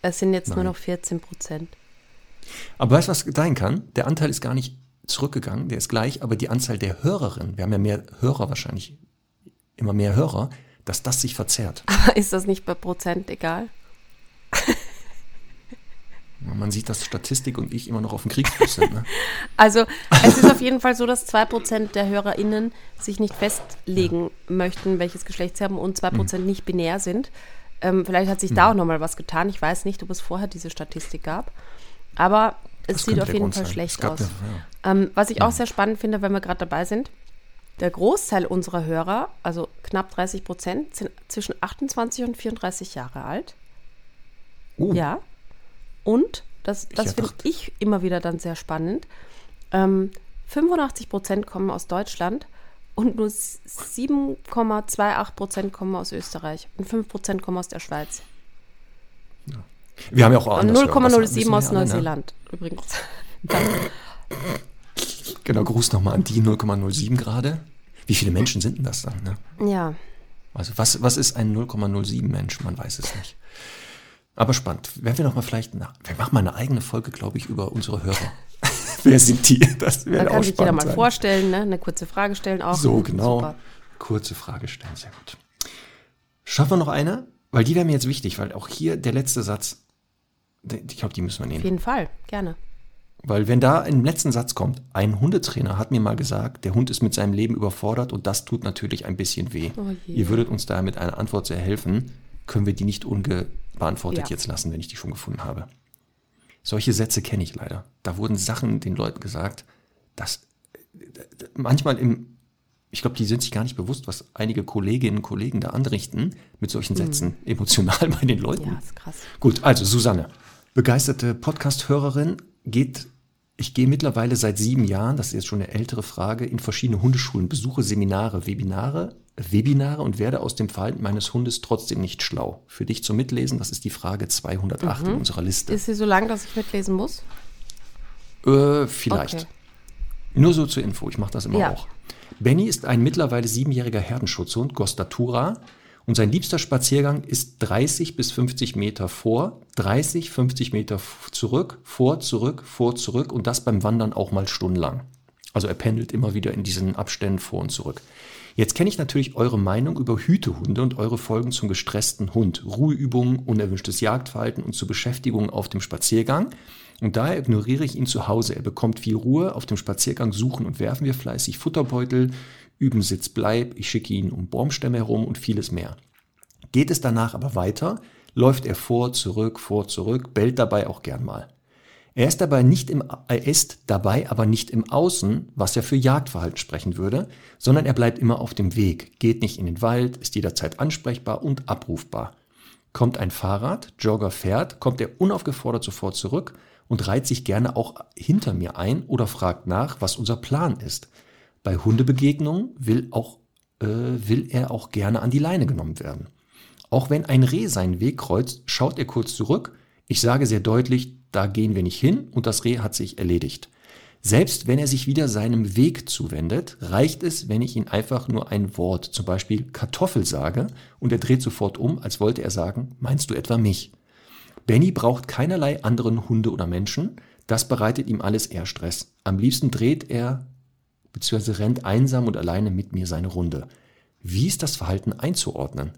Es sind jetzt Nein. nur noch 14 Prozent. Aber weißt du, was sein kann? Der Anteil ist gar nicht zurückgegangen, der ist gleich, aber die Anzahl der Hörerinnen, wir haben ja mehr Hörer wahrscheinlich, immer mehr Hörer, dass das sich verzerrt. Aber ist das nicht bei Prozent egal? Man sieht, dass Statistik und ich immer noch auf dem Kriegsfuß sind. Ne? Also es ist auf jeden Fall so, dass 2% der HörerInnen sich nicht festlegen ja. möchten, welches Geschlecht sie haben und 2% mhm. nicht binär sind. Ähm, vielleicht hat sich mhm. da auch nochmal was getan. Ich weiß nicht, ob es vorher diese Statistik gab. Aber es das sieht auf jeden Fall sein. schlecht aus. Ja. Ähm, was ich ja. auch sehr spannend finde, wenn wir gerade dabei sind, der Großteil unserer Hörer, also knapp 30 Prozent, sind zwischen 28 und 34 Jahre alt. Uh. Ja. Und, das, das finde ich immer wieder dann sehr spannend, ähm, 85 Prozent kommen aus Deutschland und nur 7,28 Prozent kommen aus Österreich und 5 Prozent kommen aus der Schweiz. Ja. Wir haben ja auch 0,07 aus Neuseeland ne? übrigens. genau, Gruß nochmal an die 0,07 gerade. Wie viele Menschen sind denn das dann? Ne? Ja. Also was, was ist ein 0,07 Mensch? Man weiß es nicht. Aber spannend. Werden wir noch mal vielleicht, na, wir machen mal eine eigene Folge, glaube ich, über unsere Hörer. Wer sind die? Das wäre auch kann sich jeder mal sein. vorstellen, ne? eine kurze Frage stellen auch. So, genau. Super. Kurze Frage stellen, sehr gut. Schaffen wir noch eine? Weil die wäre mir jetzt wichtig, weil auch hier der letzte Satz, ich glaube, die müssen wir nehmen. Auf jeden Fall, gerne. Weil wenn da im letzten Satz kommt, ein Hundetrainer hat mir mal gesagt, der Hund ist mit seinem Leben überfordert und das tut natürlich ein bisschen weh. Oh Ihr würdet uns da mit einer Antwort sehr helfen, können wir die nicht unbeantwortet ja. jetzt lassen, wenn ich die schon gefunden habe. Solche Sätze kenne ich leider. Da wurden Sachen den Leuten gesagt, dass manchmal im, ich glaube, die sind sich gar nicht bewusst, was einige Kolleginnen und Kollegen da anrichten mit solchen. Sätzen mhm. emotional bei den Leuten. Ja, ist krass. Gut, also Susanne, begeisterte Podcast-Hörerin, geht ich gehe mittlerweile seit sieben Jahren, das ist jetzt schon eine ältere Frage, in verschiedene Hundeschulen, besuche Seminare, Webinare, Webinare und werde aus dem Verhalten meines Hundes trotzdem nicht schlau. Für dich zum Mitlesen, das ist die Frage 208 mhm. in unserer Liste. Ist sie so lang, dass ich mitlesen muss? Äh, vielleicht. Okay. Nur so zur Info, ich mache das immer ja. auch. Benny ist ein mittlerweile siebenjähriger Herdenschutzhund, Gostatura, und sein liebster Spaziergang ist 30 bis 50 Meter vor, 30, 50 Meter zurück, vor, zurück, vor, zurück und das beim Wandern auch mal stundenlang. Also er pendelt immer wieder in diesen Abständen vor und zurück. Jetzt kenne ich natürlich eure Meinung über Hütehunde und eure Folgen zum gestressten Hund, Ruheübungen, unerwünschtes Jagdverhalten und zur Beschäftigung auf dem Spaziergang. Und daher ignoriere ich ihn zu Hause. Er bekommt viel Ruhe. Auf dem Spaziergang suchen und werfen wir fleißig Futterbeutel, üben Sitz bleib, ich schicke ihn um Baumstämme herum und vieles mehr. Geht es danach aber weiter, läuft er vor, zurück, vor, zurück, bellt dabei auch gern mal. Er ist dabei nicht im, er ist dabei aber nicht im Außen, was ja für Jagdverhalten sprechen würde, sondern er bleibt immer auf dem Weg, geht nicht in den Wald, ist jederzeit ansprechbar und abrufbar. Kommt ein Fahrrad, Jogger fährt, kommt er unaufgefordert sofort zurück und reiht sich gerne auch hinter mir ein oder fragt nach, was unser Plan ist. Bei Hundebegegnungen will, auch, äh, will er auch gerne an die Leine genommen werden. Auch wenn ein Reh seinen Weg kreuzt, schaut er kurz zurück. Ich sage sehr deutlich, da gehen wir nicht hin und das Reh hat sich erledigt. Selbst wenn er sich wieder seinem Weg zuwendet, reicht es, wenn ich ihm einfach nur ein Wort, zum Beispiel Kartoffel sage, und er dreht sofort um, als wollte er sagen, meinst du etwa mich? Benny braucht keinerlei anderen Hunde oder Menschen, das bereitet ihm alles eher Stress. Am liebsten dreht er bzw. rennt einsam und alleine mit mir seine Runde. Wie ist das Verhalten einzuordnen?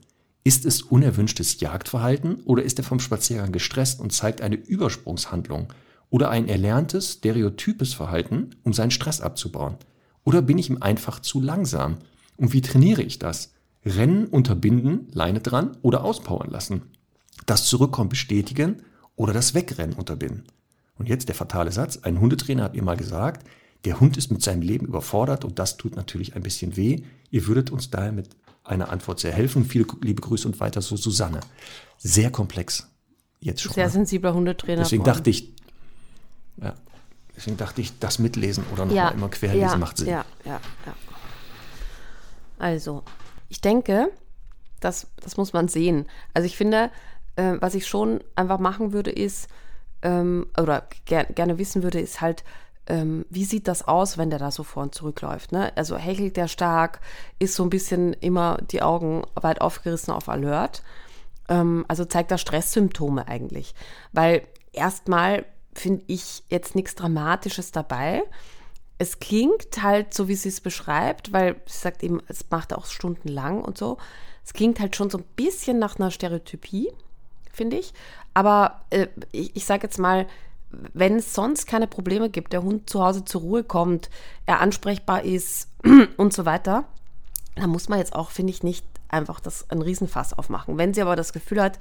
Ist es unerwünschtes Jagdverhalten oder ist er vom Spaziergang gestresst und zeigt eine Übersprungshandlung oder ein erlerntes, stereotypes Verhalten, um seinen Stress abzubauen? Oder bin ich ihm einfach zu langsam? Und wie trainiere ich das? Rennen unterbinden, Leine dran oder auspowern lassen? Das Zurückkommen bestätigen oder das Wegrennen unterbinden? Und jetzt der fatale Satz. Ein Hundetrainer hat mir mal gesagt, der Hund ist mit seinem Leben überfordert und das tut natürlich ein bisschen weh. Ihr würdet uns daher mit einer Antwort sehr helfen. Viele liebe Grüße und weiter so Susanne. Sehr komplex. Jetzt schon. Sehr ne? sensibler Hundetrainer. Deswegen dachte ich, ja, deswegen dachte ich, das mitlesen oder nochmal ja, immer querlesen ja, macht Sinn. Ja, ja, ja. Also, ich denke, das, das muss man sehen. Also ich finde, äh, was ich schon einfach machen würde, ist, ähm, oder ger gerne wissen würde, ist halt, ähm, wie sieht das aus, wenn der da so vor und zurückläuft? Ne? Also hechelt der stark, ist so ein bisschen immer die Augen weit aufgerissen auf Alert. Ähm, also zeigt da Stresssymptome eigentlich. Weil erstmal finde ich jetzt nichts Dramatisches dabei. Es klingt halt so, wie sie es beschreibt, weil sie sagt eben, es macht auch stundenlang und so. Es klingt halt schon so ein bisschen nach einer Stereotypie, finde ich. Aber äh, ich, ich sage jetzt mal, wenn es sonst keine Probleme gibt, der Hund zu Hause zur Ruhe kommt, er ansprechbar ist und so weiter, dann muss man jetzt auch, finde ich, nicht einfach das ein Riesenfass aufmachen. Wenn sie aber das Gefühl hat,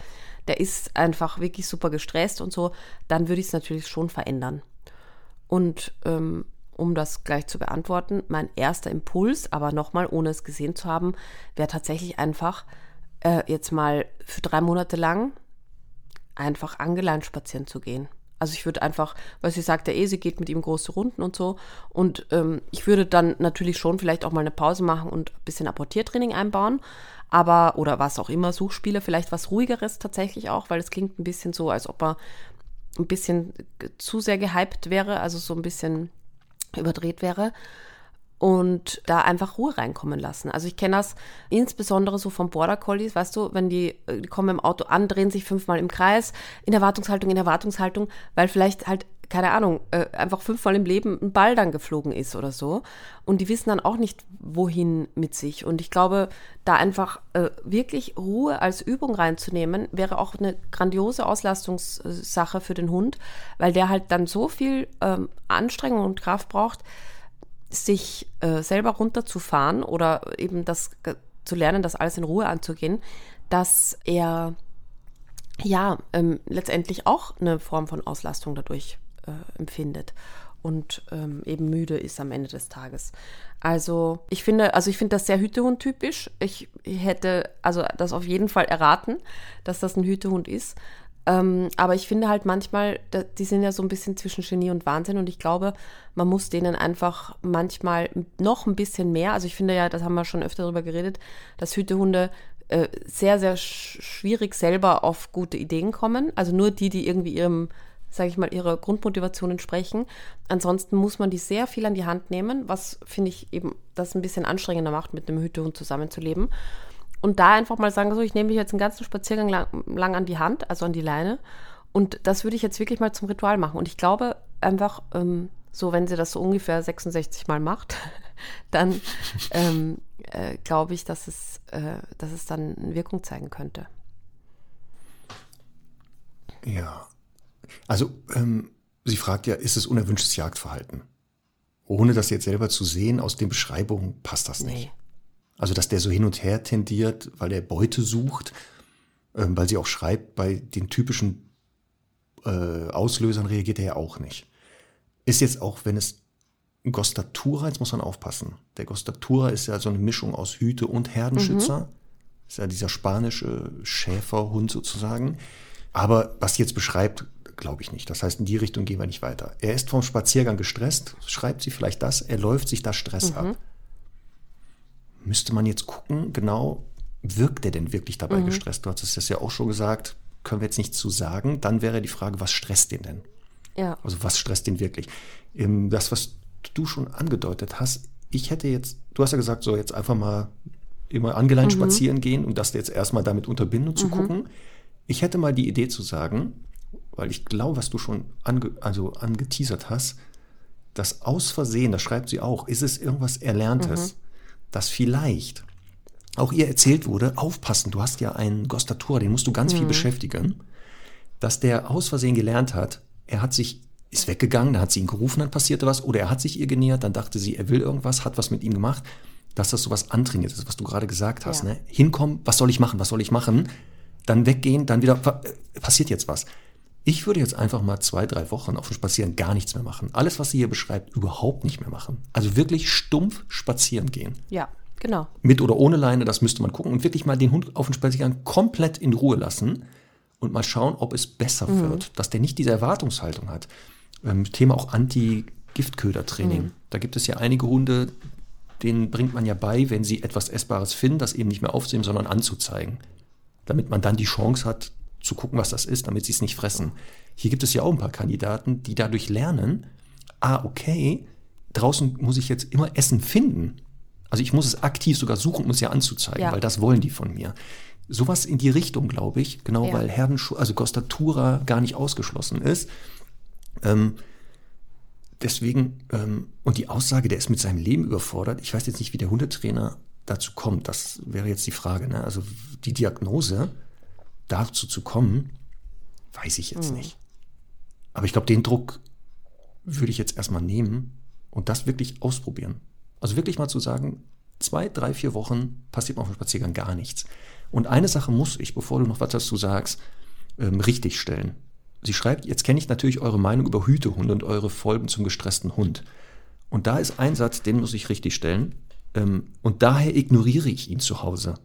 der ist einfach wirklich super gestresst und so, dann würde ich es natürlich schon verändern. Und ähm, um das gleich zu beantworten, mein erster Impuls, aber nochmal, ohne es gesehen zu haben, wäre tatsächlich einfach äh, jetzt mal für drei Monate lang einfach angeleint spazieren zu gehen. Also ich würde einfach, weil sie sagt ja eh, geht mit ihm große Runden und so. Und ähm, ich würde dann natürlich schon vielleicht auch mal eine Pause machen und ein bisschen Apportiertraining einbauen. Aber, oder was auch immer, Suchspiele, vielleicht was ruhigeres tatsächlich auch, weil es klingt ein bisschen so, als ob er ein bisschen zu sehr gehypt wäre, also so ein bisschen überdreht wäre und da einfach Ruhe reinkommen lassen. Also ich kenne das insbesondere so von Border Collies, weißt du, wenn die, die kommen im Auto an, drehen sich fünfmal im Kreis, in Erwartungshaltung, in Erwartungshaltung, weil vielleicht halt, keine Ahnung, äh, einfach fünfmal im Leben ein Ball dann geflogen ist oder so. Und die wissen dann auch nicht, wohin mit sich. Und ich glaube, da einfach äh, wirklich Ruhe als Übung reinzunehmen, wäre auch eine grandiose Auslastungssache für den Hund, weil der halt dann so viel ähm, Anstrengung und Kraft braucht, sich äh, selber runterzufahren oder eben das zu lernen, das alles in Ruhe anzugehen, dass er ja ähm, letztendlich auch eine Form von Auslastung dadurch äh, empfindet und ähm, eben müde ist am Ende des Tages. Also ich finde, also ich finde das sehr Hütehund-typisch. Ich hätte also das auf jeden Fall erraten, dass das ein Hütehund ist. Ähm, aber ich finde halt manchmal, die sind ja so ein bisschen zwischen Genie und Wahnsinn und ich glaube, man muss denen einfach manchmal noch ein bisschen mehr, also ich finde ja, das haben wir schon öfter darüber geredet, dass Hütehunde äh, sehr, sehr sch schwierig selber auf gute Ideen kommen. Also nur die, die irgendwie ihrem, sage ich mal, ihrer Grundmotivation entsprechen. Ansonsten muss man die sehr viel an die Hand nehmen, was finde ich eben das ein bisschen anstrengender macht, mit einem Hütehund zusammenzuleben. Und da einfach mal sagen, so, ich nehme mich jetzt einen ganzen Spaziergang lang, lang an die Hand, also an die Leine. Und das würde ich jetzt wirklich mal zum Ritual machen. Und ich glaube einfach, ähm, so wenn sie das so ungefähr 66 Mal macht, dann ähm, äh, glaube ich, dass es, äh, dass es dann eine Wirkung zeigen könnte. Ja. Also, ähm, sie fragt ja, ist es unerwünschtes Jagdverhalten? Ohne das jetzt selber zu sehen, aus den Beschreibungen passt das nicht. Nee. Also, dass der so hin und her tendiert, weil er Beute sucht, ähm, weil sie auch schreibt, bei den typischen äh, Auslösern reagiert er ja auch nicht. Ist jetzt auch, wenn es Gostatura, jetzt muss man aufpassen. Der Gostatura ist ja so eine Mischung aus Hüte und Herdenschützer. Mhm. Ist ja dieser spanische Schäferhund sozusagen. Aber was sie jetzt beschreibt, glaube ich nicht. Das heißt, in die Richtung gehen wir nicht weiter. Er ist vom Spaziergang gestresst, schreibt sie vielleicht das, er läuft sich da Stress mhm. ab müsste man jetzt gucken, genau, wirkt er denn wirklich dabei mhm. gestresst? Du hattest das ja auch schon gesagt, können wir jetzt nicht zu sagen. Dann wäre die Frage, was stresst den denn? Ja. Also was stresst den wirklich? Das, was du schon angedeutet hast, ich hätte jetzt, du hast ja gesagt, so jetzt einfach mal immer angeleint mhm. spazieren gehen und das jetzt erstmal damit unterbinden und zu mhm. gucken. Ich hätte mal die Idee zu sagen, weil ich glaube, was du schon ange, also angeteasert hast, dass aus Versehen, das schreibt sie auch, ist es irgendwas Erlerntes. Mhm dass vielleicht auch ihr erzählt wurde, aufpassen, du hast ja einen Gostator, den musst du ganz mhm. viel beschäftigen, dass der aus Versehen gelernt hat, er hat sich, ist weggegangen, dann hat sie ihn gerufen, dann passierte was, oder er hat sich ihr genähert, dann dachte sie, er will irgendwas, hat was mit ihm gemacht, dass das sowas antrainiert ist, was du gerade gesagt hast. Ja. Ne? Hinkommen, was soll ich machen, was soll ich machen? Dann weggehen, dann wieder, äh, passiert jetzt was. Ich würde jetzt einfach mal zwei, drei Wochen auf dem Spazieren gar nichts mehr machen. Alles, was sie hier beschreibt, überhaupt nicht mehr machen. Also wirklich stumpf spazieren gehen. Ja, genau. Mit oder ohne Leine, das müsste man gucken. Und wirklich mal den Hund auf dem Spaziergang komplett in Ruhe lassen und mal schauen, ob es besser mhm. wird. Dass der nicht diese Erwartungshaltung hat. Ähm, Thema auch Anti-Giftköder-Training. Mhm. Da gibt es ja einige Hunde, denen bringt man ja bei, wenn sie etwas Essbares finden, das eben nicht mehr aufzunehmen, sondern anzuzeigen. Damit man dann die Chance hat, zu gucken, was das ist, damit sie es nicht fressen. Hier gibt es ja auch ein paar Kandidaten, die dadurch lernen, ah, okay, draußen muss ich jetzt immer Essen finden. Also ich muss es aktiv sogar suchen, um es ja anzuzeigen, Ja. weil das wollen die von mir. Sowas in die Richtung, glaube ich, genau Ja. weil Herdenschutz, also Costatura gar nicht ausgeschlossen ist. Ähm, deswegen, ähm, und die Aussage, der ist mit seinem Leben überfordert, ich weiß jetzt nicht, wie der Hundetrainer dazu kommt, das wäre jetzt die Frage. Ne? Also die Diagnose, dazu zu kommen, weiß ich jetzt nicht. Aber ich glaube, den Druck würde ich jetzt erstmal nehmen und das wirklich ausprobieren. Also wirklich mal zu sagen, zwei, drei, vier Wochen passiert auf dem Spaziergang gar nichts. Und eine Sache muss ich, bevor du noch was dazu sagst, ähm, richtig stellen. Sie schreibt, jetzt kenne ich natürlich eure Meinung über Hütehunde und eure Folgen zum gestressten Hund. Und da ist ein Satz, den muss ich richtig stellen. Ähm, und daher ignoriere ich ihn zu Hause.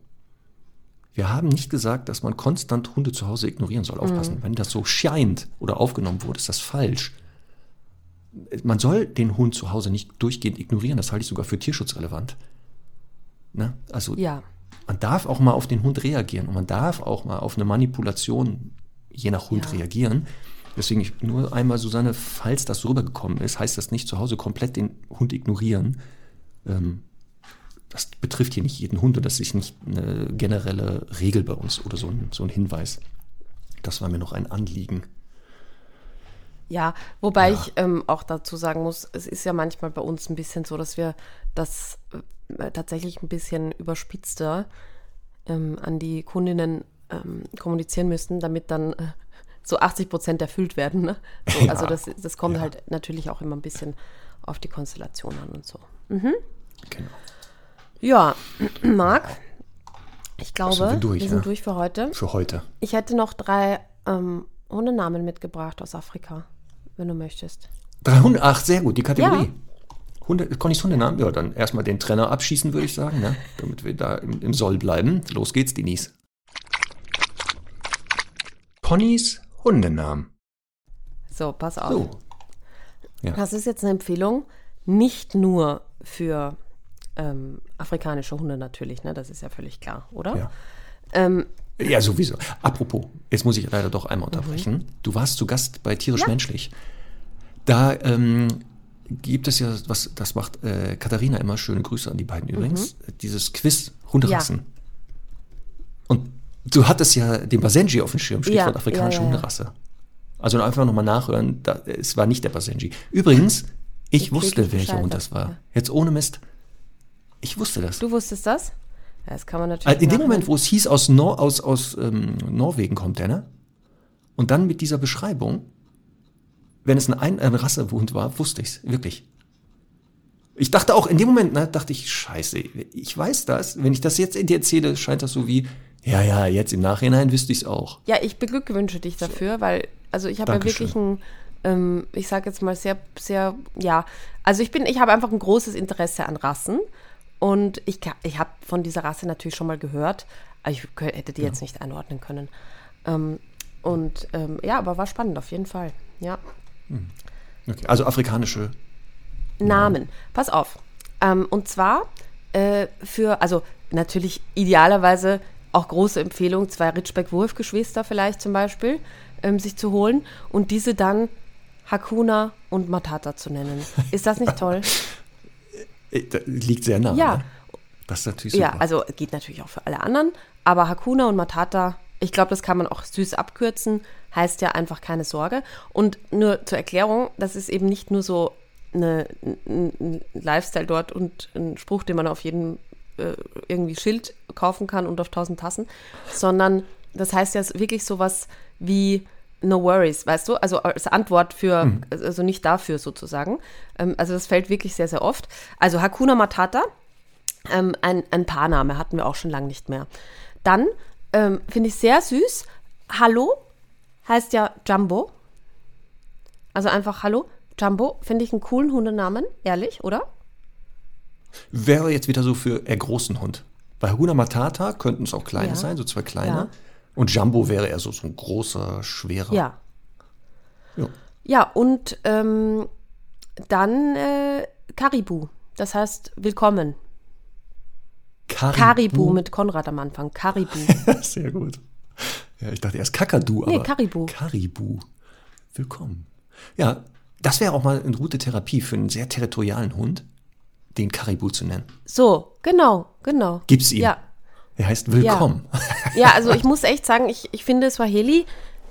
Wir haben nicht gesagt, dass man konstant Hunde zu Hause ignorieren soll. Aufpassen. Wenn das so scheint oder aufgenommen wurde, ist das falsch. Man soll den Hund zu Hause nicht durchgehend ignorieren. Das halte ich sogar für tierschutzrelevant. Ne? Also Ja. man darf auch mal auf den Hund reagieren und man darf auch mal auf eine Manipulation je nach Hund Ja. reagieren. Deswegen ich, nur einmal, Susanne, falls das so rübergekommen ist, heißt das nicht zu Hause komplett den Hund ignorieren. Ähm, das betrifft hier nicht jeden Hund und das ist nicht eine generelle Regel bei uns oder so ein, so ein Hinweis. Das war mir noch ein Anliegen. Ja, wobei Ja. ich ähm, auch dazu sagen muss, es ist ja manchmal bei uns ein bisschen so, dass wir das äh, tatsächlich ein bisschen überspitzter ähm, an die Kundinnen ähm, kommunizieren müssten, damit dann äh, so 80 Prozent erfüllt werden. Ne? So, Ja. Also das, das kommt Ja. halt natürlich auch immer ein bisschen auf die Konstellation an und so. Genau. Ja, Marc, ich glaube, sind wir durch, wir sind ja? durch für heute. Für heute. Ich hätte noch drei ähm, Hundenamen mitgebracht aus Afrika, wenn du möchtest. Drei Hunde, ach, sehr gut, die Kategorie. Ja. Hunde, Connys Hundenamen? Ja, dann erstmal den Trenner abschießen, würde ich sagen, ne? damit wir da im, im Soll bleiben. Los geht's, Denise. Connys Hundenamen. So, pass auf. So. Ja. Das ist jetzt eine Empfehlung, nicht nur für ähm, afrikanische Hunde natürlich, ne? Das ist ja völlig klar, oder? Ja. Ähm, Ja, sowieso. Apropos, jetzt muss ich leider doch einmal unterbrechen. Du warst zu Gast bei Tierisch Menschlich. Da ähm, gibt es ja was, das macht äh, Katharina immer, schöne Grüße an die beiden übrigens, dieses Quiz Hunderassen. Und du hattest ja den Basenji auf dem Schirm, Stichwort Ja, afrikanische ja, ja, ja. Hunderasse. Also einfach nochmal nachhören, da, es war nicht der Basenji. Übrigens, ich Ich wusste, welcher Hund das war. ja. Jetzt ohne Mist. Ich wusste das. du wusstest das? Ja, das kann man natürlich. Also in dem. Moment, wo es hieß, aus, Nor aus, aus ähm, Norwegen kommt der, ne? Und dann mit dieser Beschreibung, wenn es ein, ein, ein Rassehund war, wusste ich es, wirklich. Ich dachte auch, in dem Moment, ne, dachte ich, scheiße, ich weiß das. Wenn ich das jetzt in dir erzähle, scheint das so wie, ja, ja, jetzt im Nachhinein wüsste ich es auch. Ja, ich beglückwünsche dich dafür, weil, also ich habe ja wirklich ein, ähm, ich sage jetzt mal sehr, sehr, ja, also ich bin, ich habe einfach ein großes Interesse an Rassen und ich, ich habe von dieser Rasse natürlich schon mal gehört, aber ich hätte die jetzt nicht einordnen können. Ähm, und ähm, ja, aber war spannend auf jeden Fall. Ja. Okay. Also afrikanische, Namen. Pass auf. Ähm, und zwar äh, für, also natürlich idealerweise auch große Empfehlung, zwei Ritschbeck-Wurf-Geschwister vielleicht zum Beispiel, ähm, sich zu holen und diese dann Hakuna und Matata zu nennen. Ist das nicht toll? Äh, das liegt sehr nah. Ja. Ne? Das ist natürlich super. ja, also geht natürlich auch für alle anderen, aber Hakuna und Matata, ich glaube, das kann man auch süß abkürzen, heißt ja einfach keine Sorge. Und nur zur Erklärung, das ist eben nicht nur so eine, ein, ein Lifestyle dort und ein Spruch, den man auf jedem äh, irgendwie Schild kaufen kann und auf tausend Tassen, sondern das heißt ja wirklich sowas wie No worries, weißt du? Also als Antwort für, also nicht dafür sozusagen. Ähm, also das fällt wirklich sehr, sehr oft. Also Hakuna Matata, ähm, ein, ein Paarname hatten wir auch schon lange nicht mehr. Dann ähm, finde ich sehr süß. Hallo heißt ja Jumbo. Also einfach Hallo. Jumbo finde ich einen coolen Hundenamen, ehrlich, oder? Wäre jetzt wieder so für eher großen Hund. Bei Huna Matata könnten es auch kleine Ja. sein, so zwei kleine. Ja. Und Jumbo wäre eher so, so ein großer, schwerer. Ja. Ja. Ja, und ähm, dann äh, Karibu. Das heißt willkommen. Karibu. Karibu mit Konrad am Anfang. Karibu. Sehr gut. Ja, ich dachte erst Kakadu, aber. Nee, Karibu. Karibu. Willkommen. Ja, das wäre auch mal eine gute Therapie für einen sehr territorialen Hund, den Karibu zu nennen. So, genau, genau. Gib's ihm. Ja. Er heißt Willkommen. Ja, also ich muss echt sagen, ich, ich finde Swahili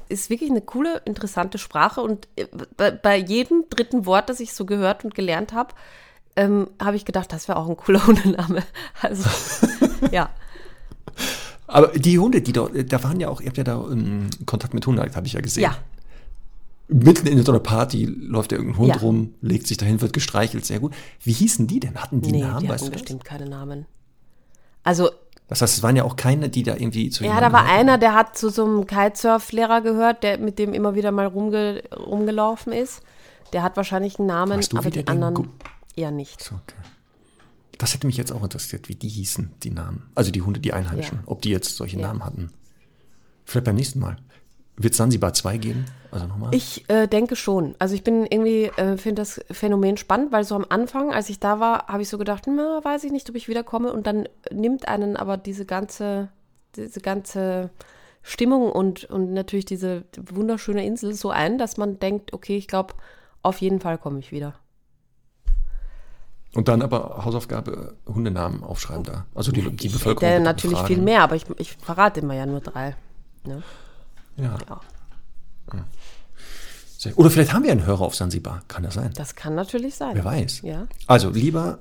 ist wirklich eine coole, interessante Sprache und äh, bei, bei jedem dritten Wort, das ich so gehört und gelernt habe, ähm, habe ich gedacht, das wäre auch ein cooler Hundename. Also, ja. Aber die Hunde, die dort, da waren ja auch, ihr habt ja da ähm, Kontakt mit Hunden, habe ich ja gesehen. Ja, Mitten in so einer Party läuft ja irgendein Hund Ja. rum, legt sich dahin, wird gestreichelt, sehr gut. Wie hießen die denn? Hatten die nee, Namen, die weißt hatten du das? bestimmt keine Namen. Also, Das heißt, es waren ja auch keine, die da irgendwie zu ja, da war gehört einer, der hat zu so einem Kitesurf-Lehrer gehört, der mit dem immer wieder mal rumge rumgelaufen ist. Der hat wahrscheinlich einen Namen, Weißt du, aber die anderen gu- eher nicht. So, okay. Das hätte mich jetzt auch interessiert, wie die hießen, die Namen. Also die Hunde, die Einheimischen. Ja. Ob die jetzt solche Ja. Namen hatten. Vielleicht beim nächsten Mal. Wird Sansibar 2 geben? Also nochmal? Ich äh, denke schon. Also ich bin irgendwie, äh, finde das Phänomen spannend, weil so am Anfang, als ich da war, habe ich so gedacht, na, weiß ich nicht, ob ich wiederkomme. Und dann nimmt einen aber diese ganze, diese ganze Stimmung und, und natürlich diese wunderschöne Insel so ein, dass man denkt, okay, ich glaube, auf jeden Fall komme ich wieder. Und dann aber Hausaufgabe, Hundenamen aufschreiben da. Also die, die Bevölkerung. Bitte natürlich befragen. viel mehr, aber ich, ich verrate immer ja nur drei. Ne? Ja. Ja. Sehr- Oder vielleicht haben wir einen Hörer auf Sansibar. Kann das sein? Das kann natürlich sein. Wer weiß. Ja, Also lieber,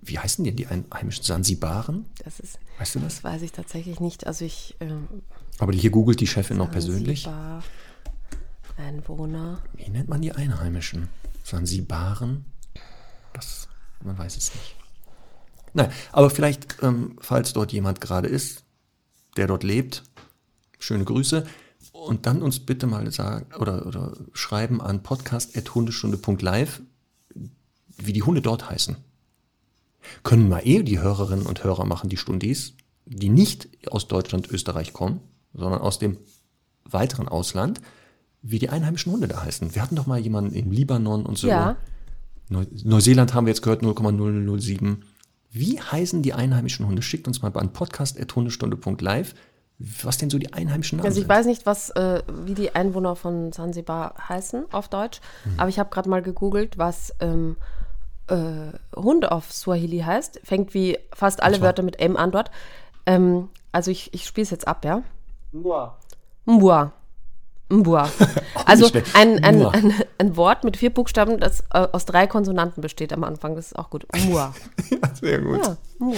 wie heißen denn die einheimischen Sansibaren? das ist, Weißt du das? das weiß ich tatsächlich nicht. Also ich ähm, Aber hier googelt die Chefin noch persönlich. Einwohner. Wie nennt man die Einheimischen? Sansibaren? Das, man weiß es nicht. Nein, aber vielleicht, ähm, falls dort jemand gerade ist, der dort lebt, schöne Grüße. Und dann uns bitte mal sagen oder, oder schreiben an podcast.hundestunde.live, wie die Hunde dort heißen. Können mal eh die Hörerinnen und Hörer machen, die Stundis, die nicht aus Deutschland, Österreich kommen, sondern aus dem weiteren Ausland, wie die einheimischen Hunde da heißen. Wir hatten doch mal jemanden im Libanon und so. Ja, Neu Neuseeland haben wir jetzt gehört 0,007. Wie heißen die einheimischen Hunde? Schickt uns mal an podcast.hundestunde.live, was denn so die einheimischen Namen also ich sind. weiß nicht, was, äh, wie die Einwohner von Zanzibar heißen auf Deutsch, Mhm. aber ich habe gerade mal gegoogelt, was ähm, äh, Hund auf Swahili heißt. Fängt wie fast alle? Wörter mit M an dort. Ähm, also ich, ich spiele es jetzt ab, ja? Mbua. Mbua. Also schlecht. ein, ein, Mbua. ein, ein Wort mit vier Buchstaben, das äh, aus drei Konsonanten besteht am Anfang. Das ist auch gut. Mbua. Ja, sehr gut. Ja, Mbua.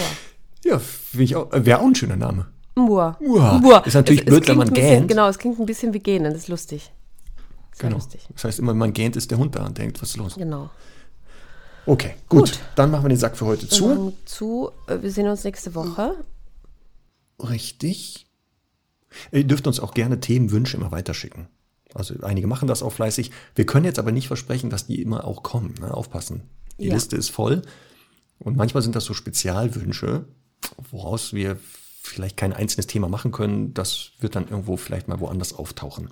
Ja, finde ich auch. äh, Wäre auch ein schöner Name. Mbua. Mbua. Ist natürlich blöd, wenn klingt man bisschen, gähnt. Genau, es klingt ein bisschen wie gähnen. Das ist lustig. Sehr Genau. lustig. Das heißt, immer wenn man gähnt, ist der Hund da und denkt, was ist los? Genau. Okay, gut. Gut. Dann machen wir den Sack für heute Wir zu. machen zu. Äh, Wir sehen uns nächste Woche. Richtig. Ihr dürft uns auch gerne Themenwünsche immer weiterschicken. Also einige machen das auch fleißig. Wir können jetzt aber nicht versprechen, dass die immer auch kommen. Ne? Aufpassen. Die Ja. Liste ist voll. Und manchmal sind das so Spezialwünsche, woraus wir vielleicht kein einzelnes Thema machen können. Das wird dann irgendwo vielleicht mal woanders auftauchen.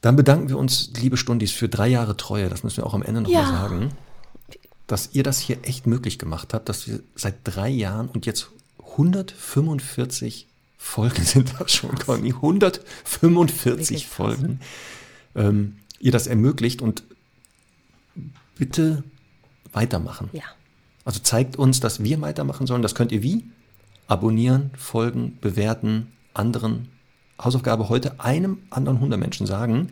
Dann bedanken wir uns, liebe Stundis, für drei Jahre Treue. Das müssen wir auch am Ende noch Ja. mal sagen. Dass ihr das hier echt möglich gemacht habt, dass wir seit drei Jahren und jetzt 145 Folgen sind das schon, Conny. 145 Wirklich krass. Folgen. Ähm, ihr das ermöglicht und bitte weitermachen. Ja. Also zeigt uns, dass wir weitermachen sollen. Das könnt ihr wie? Abonnieren, folgen, bewerten, anderen. Hausaufgabe heute einem anderen Hundemenschen sagen,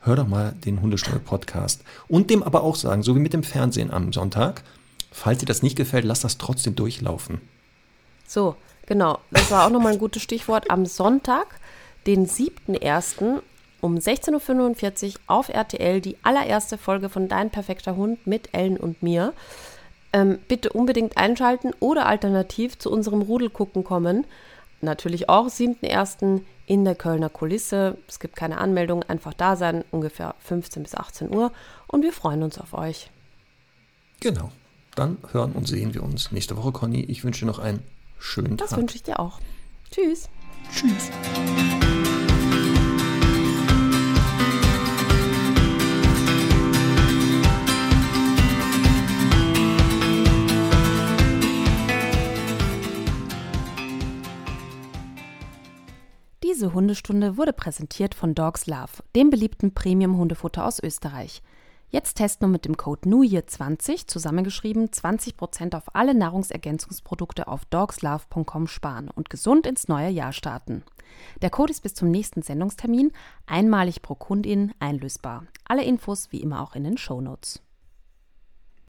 hör doch mal den Hundestunde-Podcast. Und dem aber auch sagen, so wie mit dem Fernsehen am Sonntag, falls dir das nicht gefällt, lass das trotzdem durchlaufen. So, genau. Das war auch nochmal ein gutes Stichwort. Am Sonntag, den 7.1. um 16.45 Uhr auf RTL die allererste Folge von Dein perfekter Hund mit Ellen und mir. Ähm, bitte unbedingt einschalten oder alternativ zu unserem Rudelgucken kommen. Natürlich auch 7.1. in der Kölner Kulisse. Es gibt keine Anmeldung, einfach da sein, ungefähr 15 bis 18 Uhr. Und wir freuen uns auf euch. Genau. Dann hören und sehen wir uns nächste Woche, Conny. Ich wünsche dir noch einen schönen Das Tag. wünsche ich dir auch. Tschüss. Tschüss. Diese Hundestunde wurde präsentiert von Dogs Love, dem beliebten Premium-Hundefutter aus Österreich. Jetzt testen mit dem Code NEWYEAR20 zusammengeschrieben 20% auf alle Nahrungsergänzungsprodukte auf dogslove.com sparen und gesund ins neue Jahr starten. Der Code ist bis zum nächsten Sendungstermin einmalig pro Kundin einlösbar. Alle Infos wie immer auch in den Shownotes.